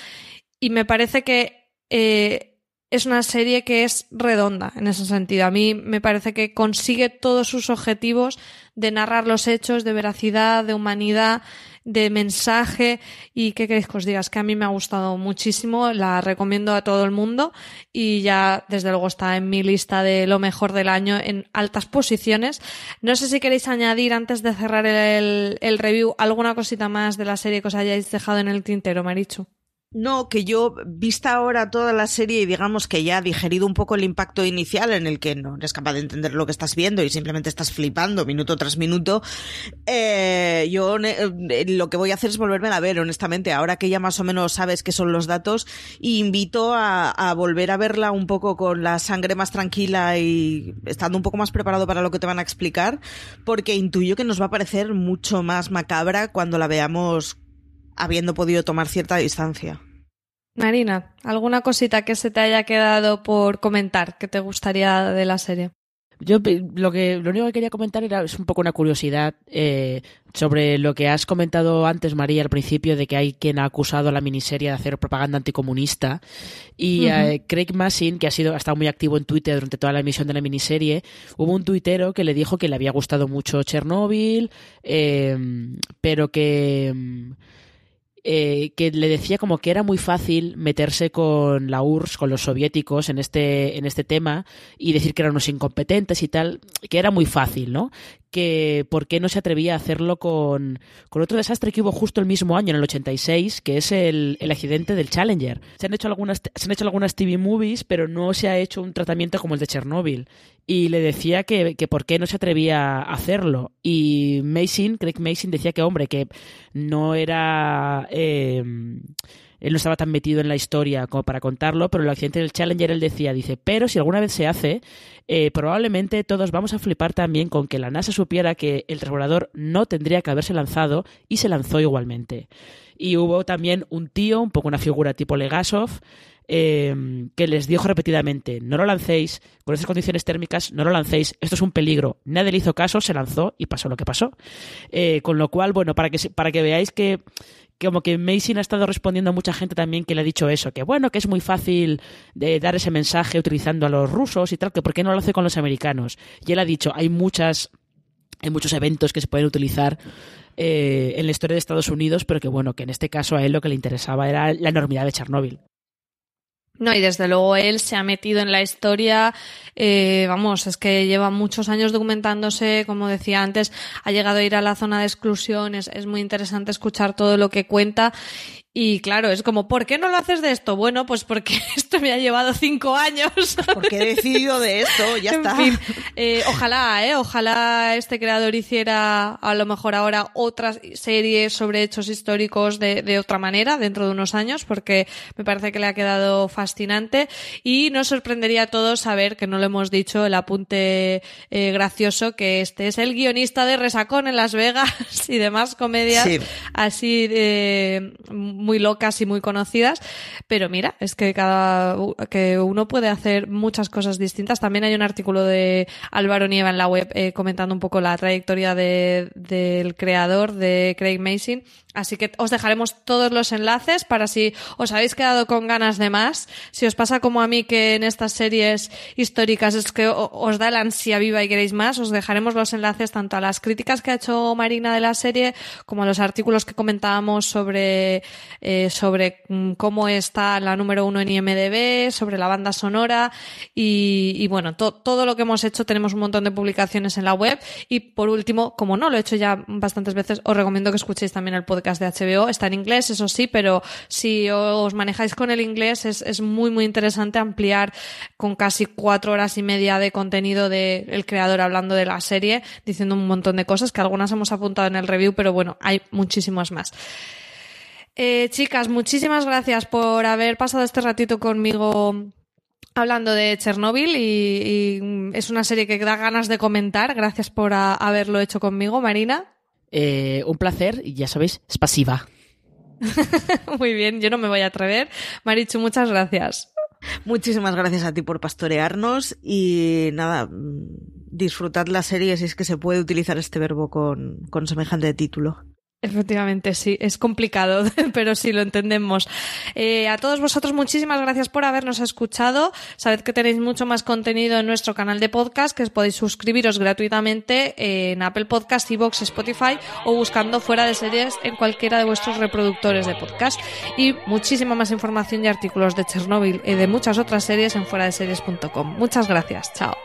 Y me parece que eh, es una serie que es redonda en ese sentido. A mí me parece que consigue todos sus objetivos de narrar los hechos, de veracidad, de humanidad, de mensaje y qué queréis que os digas que a mí me ha gustado muchísimo, la recomiendo a todo el mundo y ya desde luego está en mi lista de lo mejor del año en altas posiciones. No sé si queréis añadir antes de cerrar el, el review alguna cosita más de la serie que os hayáis dejado en el tintero, Marichu. No, que yo, vista ahora toda la serie y digamos que ya ha digerido un poco el impacto inicial en el que no eres capaz de entender lo que estás viendo y simplemente estás flipando minuto tras minuto, eh, yo eh, lo que voy a hacer es volverme a ver, honestamente, ahora que ya más o menos sabes qué son los datos, invito a, a volver a verla un poco con la sangre más tranquila y estando un poco más preparado para lo que te van a explicar, porque intuyo que nos va a parecer mucho más macabra cuando la veamos habiendo podido tomar cierta distancia. Marina, ¿alguna cosita que se te haya quedado por comentar que te gustaría de la serie? Yo lo que lo único que quería comentar era es un poco una curiosidad eh, sobre lo que has comentado antes, María, al principio, de que hay quien ha acusado a la miniserie de hacer propaganda anticomunista. Y eh, Craig Massin, que ha sido ha estado muy activo en Twitter durante toda la emisión de la miniserie, hubo un tuitero que le dijo que le había gustado mucho Chernobyl, eh, pero que eh, que le decía como que era muy fácil meterse con la URSS, con los soviéticos en este, en este tema y decir que eran unos incompetentes y tal, que era muy fácil, ¿no? Que por qué no se atrevía a hacerlo con, otro desastre que hubo justo el mismo año, en el 86, que es el, el accidente del Challenger. Se han, hecho algunas, se han hecho algunas TV movies, pero no se ha hecho un tratamiento como el de Chernóbil. Y le decía que, que por qué no se atrevía a hacerlo. Y Mason, Craig Mason, decía que, hombre, que no era... Eh, él no estaba tan metido en la historia como para contarlo, pero el accidente del Challenger él decía, dice, pero si alguna vez se hace, eh, probablemente todos vamos a flipar también con que la NASA supiera que el transbordador no tendría que haberse lanzado y se lanzó igualmente. Y hubo también un tío, un poco una figura tipo Legasov, eh, que les dijo repetidamente, no lo lancéis, con estas condiciones térmicas, no lo lancéis, esto es un peligro. Nadie le hizo caso, se lanzó y pasó lo que pasó. Eh, con lo cual, bueno, para que, para que veáis que, como que Mason ha estado respondiendo a mucha gente también que le ha dicho eso, que bueno, que es muy fácil de dar ese mensaje utilizando a los rusos y tal, que por qué no lo hace con los americanos. Y él ha dicho, hay muchas, hay muchos eventos que se pueden utilizar eh, en la historia de Estados Unidos, pero que bueno, que en este caso a él lo que le interesaba era la enormidad de Chernóbil. No, y desde luego él se ha metido en la historia, eh, vamos, es que lleva muchos años documentándose, como decía antes, ha llegado a ir a la zona de exclusión, es, es muy interesante escuchar todo lo que cuenta y claro, es como, ¿por qué no lo haces de esto? Bueno, pues porque esto me ha llevado cinco años. Porque he decidido de esto, ya está. Eh, ojalá, eh, ojalá este creador hiciera a lo mejor ahora otra serie sobre hechos históricos de, de, otra manera dentro de unos años, porque me parece que le ha quedado fascinante y nos sorprendería a todos saber que no lo hemos dicho, el apunte eh, gracioso, que este es el guionista de Resacón en Las Vegas y demás comedias así de muy locas y muy conocidas, pero mira, es que cada que uno puede hacer muchas cosas distintas. También hay un artículo de Álvaro Nieva en la web eh, comentando un poco la trayectoria de, del creador de Craig Mason Así que os dejaremos todos los enlaces para si os habéis quedado con ganas de más. Si os pasa como a mí que en estas series históricas es que os da la ansia viva y queréis más, os dejaremos los enlaces tanto a las críticas que ha hecho Marina de la serie como a los artículos que comentábamos sobre, eh, sobre mm, cómo está la número uno en IMDB, sobre la banda sonora y, bueno, todo lo que hemos hecho tenemos un montón de publicaciones en la web y por último, como no lo he hecho ya bastantes veces, os recomiendo que escuchéis también el podcast podcast de HBO. Está en inglés, eso sí, pero si os manejáis con el inglés es, es muy, muy interesante ampliar con casi cuatro horas y media de contenido del el creador hablando de la serie, diciendo un montón de cosas que algunas hemos apuntado en el review, pero bueno, hay muchísimas más. Eh, chicas, muchísimas gracias por haber pasado este ratito conmigo hablando de Chernóbil y, es una serie que da ganas de comentar. Gracias por haberlo hecho conmigo, Marina. Eh, un placer y ya sabéis, es pasiva. Muy bien, yo no me voy a atrever. Marichu, muchas gracias. Muchísimas gracias a ti por pastorearnos y nada, disfrutad la serie si es que se puede utilizar este verbo con, con semejante título. Efectivamente, sí, es complicado, pero sí lo entendemos. Eh, a todos vosotros, muchísimas gracias por habernos escuchado. Sabed que tenéis mucho más contenido en nuestro canal de podcast, que podéis suscribiros gratuitamente en Apple Podcast, Evox, Spotify o buscando fuera de series en cualquiera de vuestros reproductores de podcast. Y muchísima más información y artículos de Chernobyl y de muchas otras series en fuera de series.com. Muchas gracias. Chao.